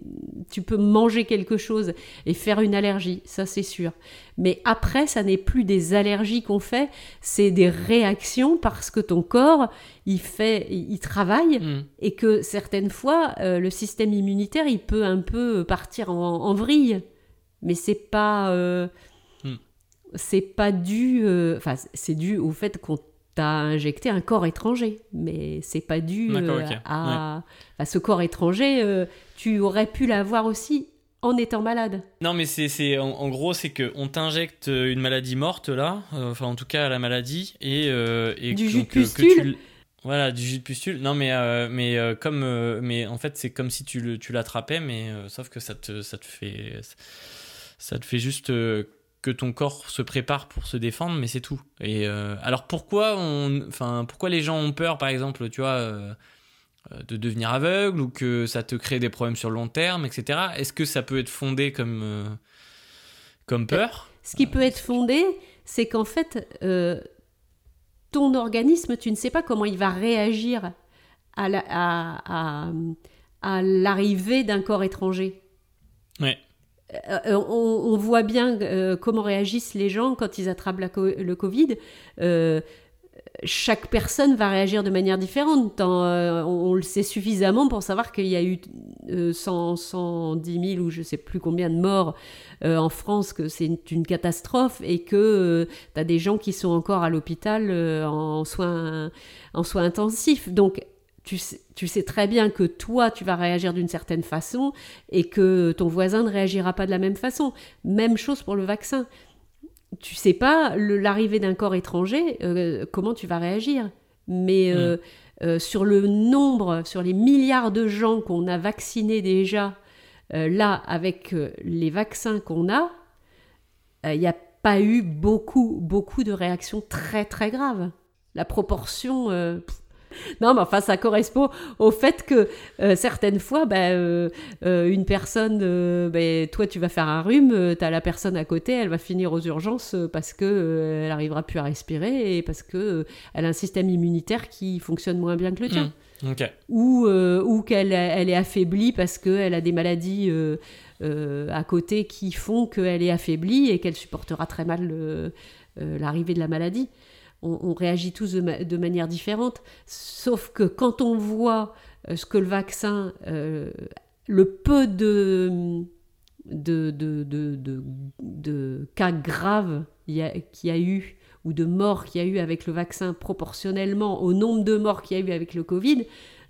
tu peux manger quelque chose et faire une allergie, ça c'est sûr. Mais après, ça n'est plus des allergies qu'on fait, c'est des réactions parce que ton corps, il fait, il travaille mm. et que certaines fois, euh, le système immunitaire, il peut un peu partir en, vrille. Mais c'est pas, euh, mm. c'est pas dû, euh, enfin, c'est dû au fait qu'on t'as injecté un corps étranger, mais c'est pas dû euh, à, ce corps étranger. Euh, tu aurais pu l'avoir aussi en étant malade. Non, mais c'est en, gros, c'est que on t'injecte une maladie morte là, euh, enfin en tout cas la maladie et, et du jus de pustule. voilà, du jus de pustule. Non, mais mais comme mais en fait c'est comme si tu tu l'attrapais, mais sauf que ça te ça te fait ça te fait juste que ton corps se prépare pour se défendre, mais c'est tout. Et euh, alors pourquoi on, enfin pourquoi les gens ont peur, par exemple, tu vois, euh, euh, de devenir aveugle ou que ça te crée des problèmes sur le long terme, etc. Est-ce que ça peut être fondé comme comme peur? Ce qui peut être fondé, c'est qu'en fait, ton organisme, tu ne sais pas comment il va réagir à l'arrivée d'un corps étranger. Ouais. Euh, euh, on, voit bien euh, comment réagissent les gens quand ils attrapent le Covid. chaque personne va réagir de manière différente. on, le sait suffisamment pour savoir qu'il y a eu 100, 110 000 ou je ne sais plus combien de morts en France, que c'est une, catastrophe et que tu as des gens qui sont encore à l'hôpital en, soins, en soins intensifs. Donc tu sais, très bien que toi, tu vas réagir d'une certaine façon et que ton voisin ne réagira pas de la même façon. Même chose pour le vaccin. Tu sais pas l'arrivée d'un corps étranger, euh, comment tu vas réagir. Mais euh, mm. euh, sur le nombre, sur les milliards de gens qu'on a vaccinés déjà, là, avec les vaccins qu'on a, il n'y a pas eu beaucoup, beaucoup de réactions très, très graves. La proportion [laughs] non, mais enfin, ça correspond au fait que euh, certaines fois, bah, euh, euh, une personne, bah, toi, tu vas faire un rhume, tu as la personne à côté, elle va finir aux urgences parce que elle n'arrivera plus à respirer et parce que elle a un système immunitaire qui fonctionne moins bien que le tien. Mmh, ou, ou qu'elle elle est affaiblie parce qu'elle a des maladies à côté qui font qu'elle est affaiblie et qu'elle supportera très mal l'arrivée de la maladie on, réagit tous de, manière différente. Sauf que quand on voit euh, ce que le vaccin, euh, le peu de, cas graves qu'il y, a eu, ou de morts qu'il y a eu avec le vaccin proportionnellement au nombre de morts qu'il y a eu avec le Covid,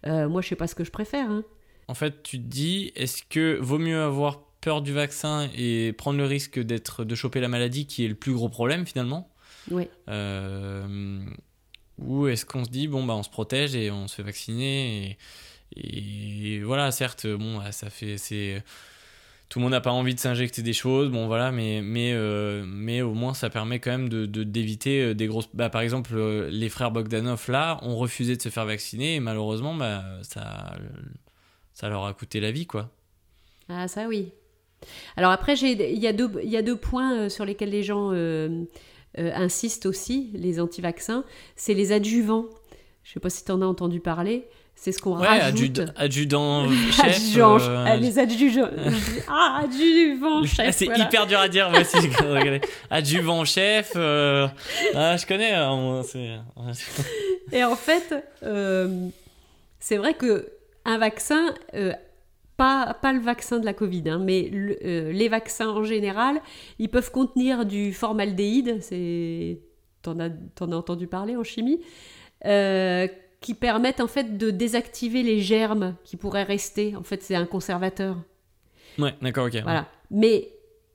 euh, moi je sais pas ce que je préfère. Hein. En fait, tu te dis, est-ce que vaut mieux avoir peur du vaccin et prendre le risque d'être de choper la maladie qui est le plus gros problème finalement Oui. Euh, ou est-ce qu'on se dit bon bah on se protège et on se fait vacciner et, et voilà certes bon bah, ça fait c'est tout le monde n'a pas envie de s'injecter des choses, bon voilà, mais, mais, euh, mais au moins ça permet quand même de, d'éviter euh, des grosses. Bah, par exemple, euh, les frères Bogdanov là ont refusé de se faire vacciner et malheureusement bah, ça, ça leur a coûté la vie quoi. Ah ça oui. Alors après, il y, a deux, y a deux points sur lesquels les gens insistent aussi, les anti-vaccins, c'est les adjuvants. Je ne sais pas si tu en as entendu parler. C'est ce qu'on ouais, rajoute. adjudant [laughs] chef. Adjudant, euh... les adjudants. ah, adjuvant [laughs] chef. C'est voilà. hyper dur à dire, moi aussi. adjuvant chef. Euh... Ah, je connais. Hein, Et en fait, euh, c'est vrai que un vaccin, euh, pas, pas le vaccin de la Covid, hein, mais le, euh, les vaccins en général, ils peuvent contenir du formaldéhyde. C'est, t'en as, t'en as entendu parler en chimie. Euh, qui permettent en fait de désactiver les germes qui pourraient rester. En fait, c'est un conservateur. Ouais, d'accord, ok. Voilà. Mais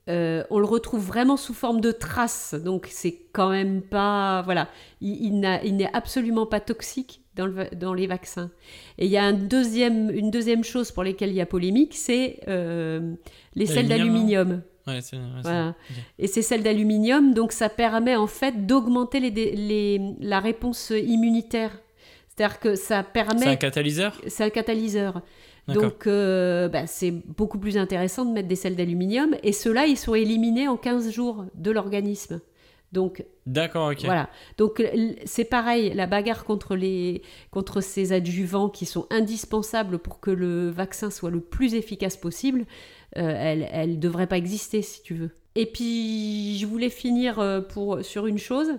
euh, on le retrouve vraiment sous forme de traces, donc c'est quand même pas. Voilà. Il, il n'est absolument pas toxique dans, le, dans, les vaccins. Et il y a un deuxième, une deuxième chose pour laquelle il y a polémique, c'est euh, les sels d'aluminium. Ouais, ouais, voilà. Okay. Et ces sels d'aluminium, donc ça permet en fait d'augmenter les, les, la réponse immunitaire c'est-à-dire que ça permet. C'est un catalyseur? C'est un catalyseur. Donc, euh, bah, c'est beaucoup plus intéressant de mettre des sels d'aluminium. Et ceux-là, ils sont éliminés en 15 jours de l'organisme. Donc, D'accord, ok. Voilà. Donc, c'est pareil, la bagarre contre, les, contre ces adjuvants qui sont indispensables pour que le vaccin soit le plus efficace possible, euh, elle ne devrait pas exister, si tu veux. Et puis, je voulais finir euh, pour, sur une chose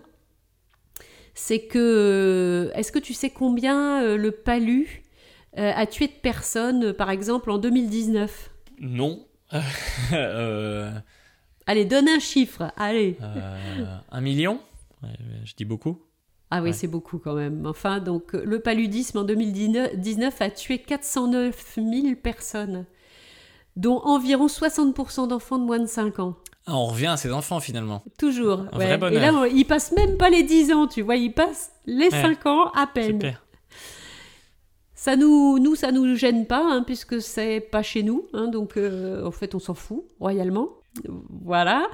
c'est que est-ce que tu sais combien euh, le palu euh, a tué de personnes, par exemple, en 2019 Non. [laughs] euh... Allez, donne un chiffre, allez. un million? Je dis beaucoup. Ah oui, ouais. c'est beaucoup quand même. Enfin, donc le paludisme en 2019 a tué 409 000 personnes, dont environ 60% d'enfants de moins de 5 ans. Ah, on revient à ses enfants finalement. Toujours. Un ouais. vrai. Et là, on, ils passent même pas les 10 ans, tu vois, ils passent les ouais. 5 ans à peine. Super. Ça nous, nous, ça nous gêne pas, hein, puisque c'est pas chez nous. Hein, donc, euh, en fait, on s'en fout royalement. Voilà.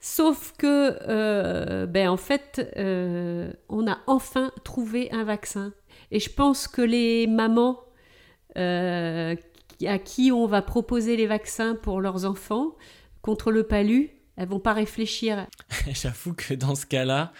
Sauf que, euh, ben, en fait, euh, on a enfin trouvé un vaccin. Et je pense que les mamans euh, à qui on va proposer les vaccins pour leurs enfants, contre le palu, elles vont pas réfléchir. [laughs] J'avoue que dans ce cas-là,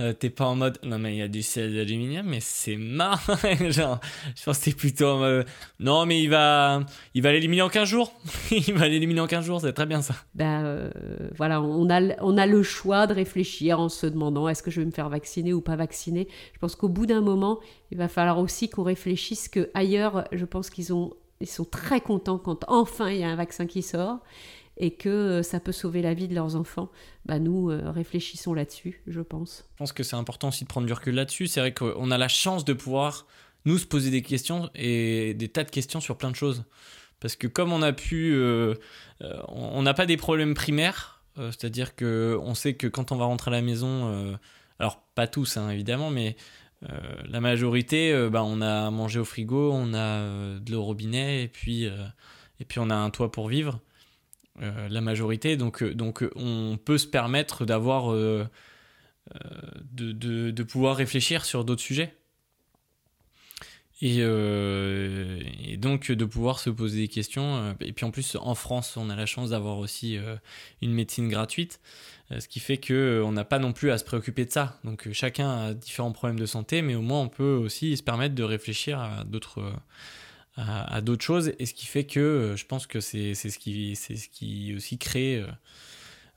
euh, t'es pas en mode non mais il y a du sel d'aluminium mais c'est marrant [laughs] genre je pense que t'es plutôt en mode non mais il va il va l'éliminer en 15 jours. [laughs] Il va l'éliminer en 15 jours c'est très bien ça. Ben euh, voilà on a on a le choix de réfléchir en se demandant est-ce que je vais me faire vacciner ou pas vacciner? Je pense qu'au bout d'un moment il va falloir aussi qu'on réfléchisse que ailleurs je pense qu'ils ont ils sont très contents quand enfin il y a un vaccin qui sort et que ça peut sauver la vie de leurs enfants, bah nous euh, réfléchissons là-dessus, je pense. Je pense que c'est important aussi de prendre du recul là-dessus. C'est vrai qu'on a la chance de pouvoir nous se poser des questions et des tas de questions sur plein de choses. Parce que comme on a pu, euh, euh, on n'a pas des problèmes primaires, euh, c'est-à-dire que on sait que quand on va rentrer à la maison, euh, alors pas tous hein, évidemment, mais euh, la majorité, bah, on a mangé au frigo, on a de l'eau au robinet et puis et puis on a un toit pour vivre. Euh, la majorité. Donc, euh, donc on peut se permettre d'avoir. Euh, de, de, de, pouvoir réfléchir sur d'autres sujets. Et, et, donc de pouvoir se poser des questions. Et puis en plus, en France, on a la chance d'avoir aussi une médecine gratuite. Ce qui fait qu'on n'a pas non plus à se préoccuper de ça. Donc chacun a différents problèmes de santé, mais au moins on peut aussi se permettre de réfléchir à d'autres à, à d'autres choses et ce qui fait que euh, je pense que c'est ce qui c'est ce qui aussi crée euh,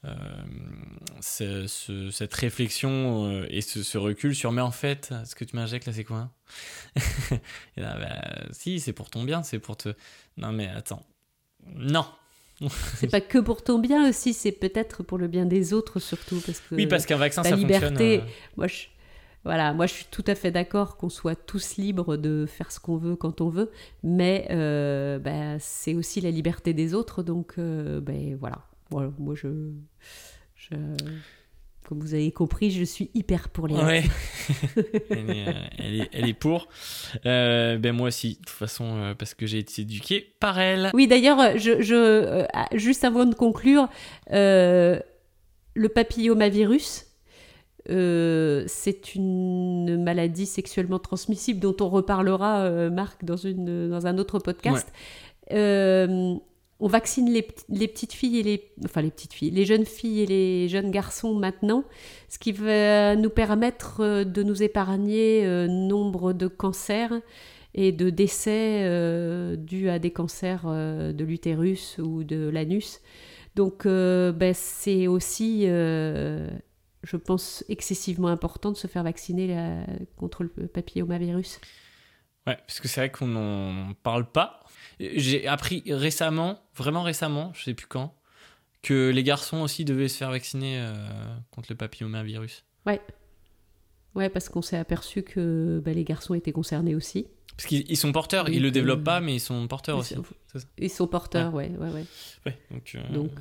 euh, ce, ce, cette réflexion et ce, ce, recul sur mais en fait ce que tu m'injectes là c'est quoi [laughs] et là, bah, si c'est pour ton bien c'est pour te non mais attends non [laughs] c'est pas que pour ton bien aussi c'est peut-être pour le bien des autres surtout parce que oui parce qu'un vaccin la ça liberté fonctionne, moi je Voilà, moi je suis tout à fait d'accord qu'on soit tous libres de faire ce qu'on veut quand on veut, mais euh, bah, c'est aussi la liberté des autres, donc euh, ben, voilà. voilà. Moi je, je, Comme vous avez compris, je suis hyper pour les Ouais. [laughs] elle, est, euh, elle, est, elle est pour. Euh, ben moi aussi, de toute façon, parce que j'ai été éduqué par elle. Oui, d'ailleurs, je, je, euh, juste avant de conclure, le papillomavirus, euh, c'est une maladie sexuellement transmissible dont on reparlera, euh, Marc, dans, une, dans un autre podcast. Euh, on vaccine les, les petites filles et les enfin les petites filles, les jeunes filles et les jeunes garçons maintenant, ce qui va nous permettre de nous épargner nombre de cancers et de décès dus à des cancers de l'utérus ou de l'anus. Donc euh, ben, c'est aussi, euh, je pense, excessivement important de se faire vacciner la- contre le papillomavirus. Ouais, parce que c'est vrai qu'on n'en parle pas. J'ai appris récemment, vraiment récemment, je sais plus quand, que les garçons aussi devaient se faire vacciner euh, contre le papillomavirus. Ouais. Ouais, parce qu'on s'est aperçu que ben, les garçons étaient concernés aussi. Parce qu'ils ils sont porteurs, Donc, ils le développent euh, pas, mais ils sont porteurs ils aussi. sont- c'est ça Ils sont porteurs, ouais, ouais, ouais. Ouais, donc, euh, Donc,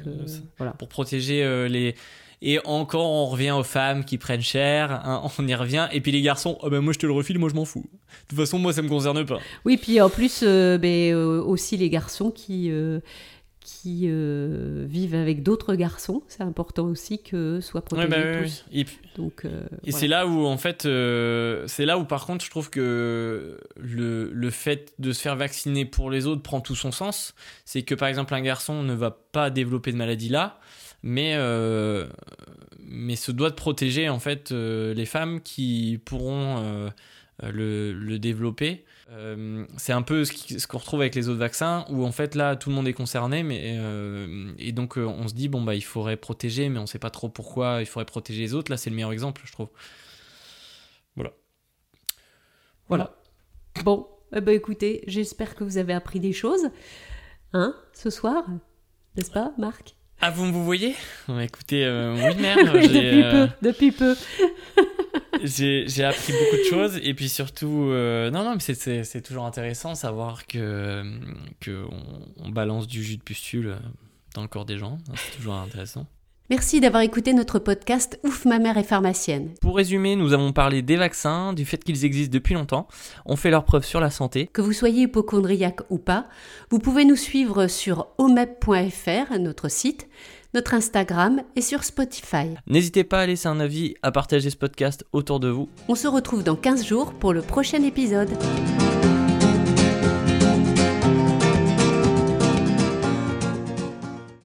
voilà. pour protéger les. Et encore, on revient aux femmes qui prennent cher, hein, [laughs] on y revient. Et puis les garçons, oh ben moi je te le refile, moi je m'en fous. De toute façon, moi ça me concerne pas. Oui, puis en plus, euh, ben, euh, aussi les garçons qui, euh, qui vivent avec d'autres garçons. C'est important aussi que soient Ouais, protégés bah, ouais, tous. Et puis- Donc, euh, Et voilà. c'est là où, en fait, c'est là où, par contre, je trouve que le, le fait de se faire vacciner pour les autres prend tout son sens. C'est que, par exemple, un garçon ne va pas développer de maladie là, mais, euh, mais se doit de protéger, en fait, euh, les femmes qui pourront euh, le, le développer. C'est un peu ce qu'on retrouve avec les autres vaccins, où, en fait, là, tout le monde est concerné, mais, et donc, on se dit, bon, bah, il faudrait protéger, mais on sait pas trop pourquoi il faudrait protéger les autres. Là, c'est le meilleur exemple, je trouve. Voilà. Bon, eh ben, écoutez, j'espère que vous avez appris des choses. Hein, ce soir N'est-ce pas, Marc? Ah, vous me voyez? Ouais, Écoutez, euh, oui, [laughs] j'ai, depuis euh, peu, depuis peu. [laughs] j'ai appris beaucoup de choses et puis surtout, euh, non, non, mais c'est- toujours intéressant de savoir que, que on, on balance du jus de pustule dans le corps des gens. C'est toujours intéressant. Merci d'avoir écouté notre podcast Ouf, ma mère est pharmacienne. Pour résumer, nous avons parlé des vaccins, du fait qu'ils existent depuis longtemps, ont fait leurs preuves sur la santé. Que vous soyez hypochondriaque ou pas, vous pouvez nous suivre sur omep.fr, notre site, notre Instagram et sur Spotify. N'hésitez pas à laisser un avis, à partager ce podcast autour de vous. On se retrouve dans 15 jours pour le prochain épisode.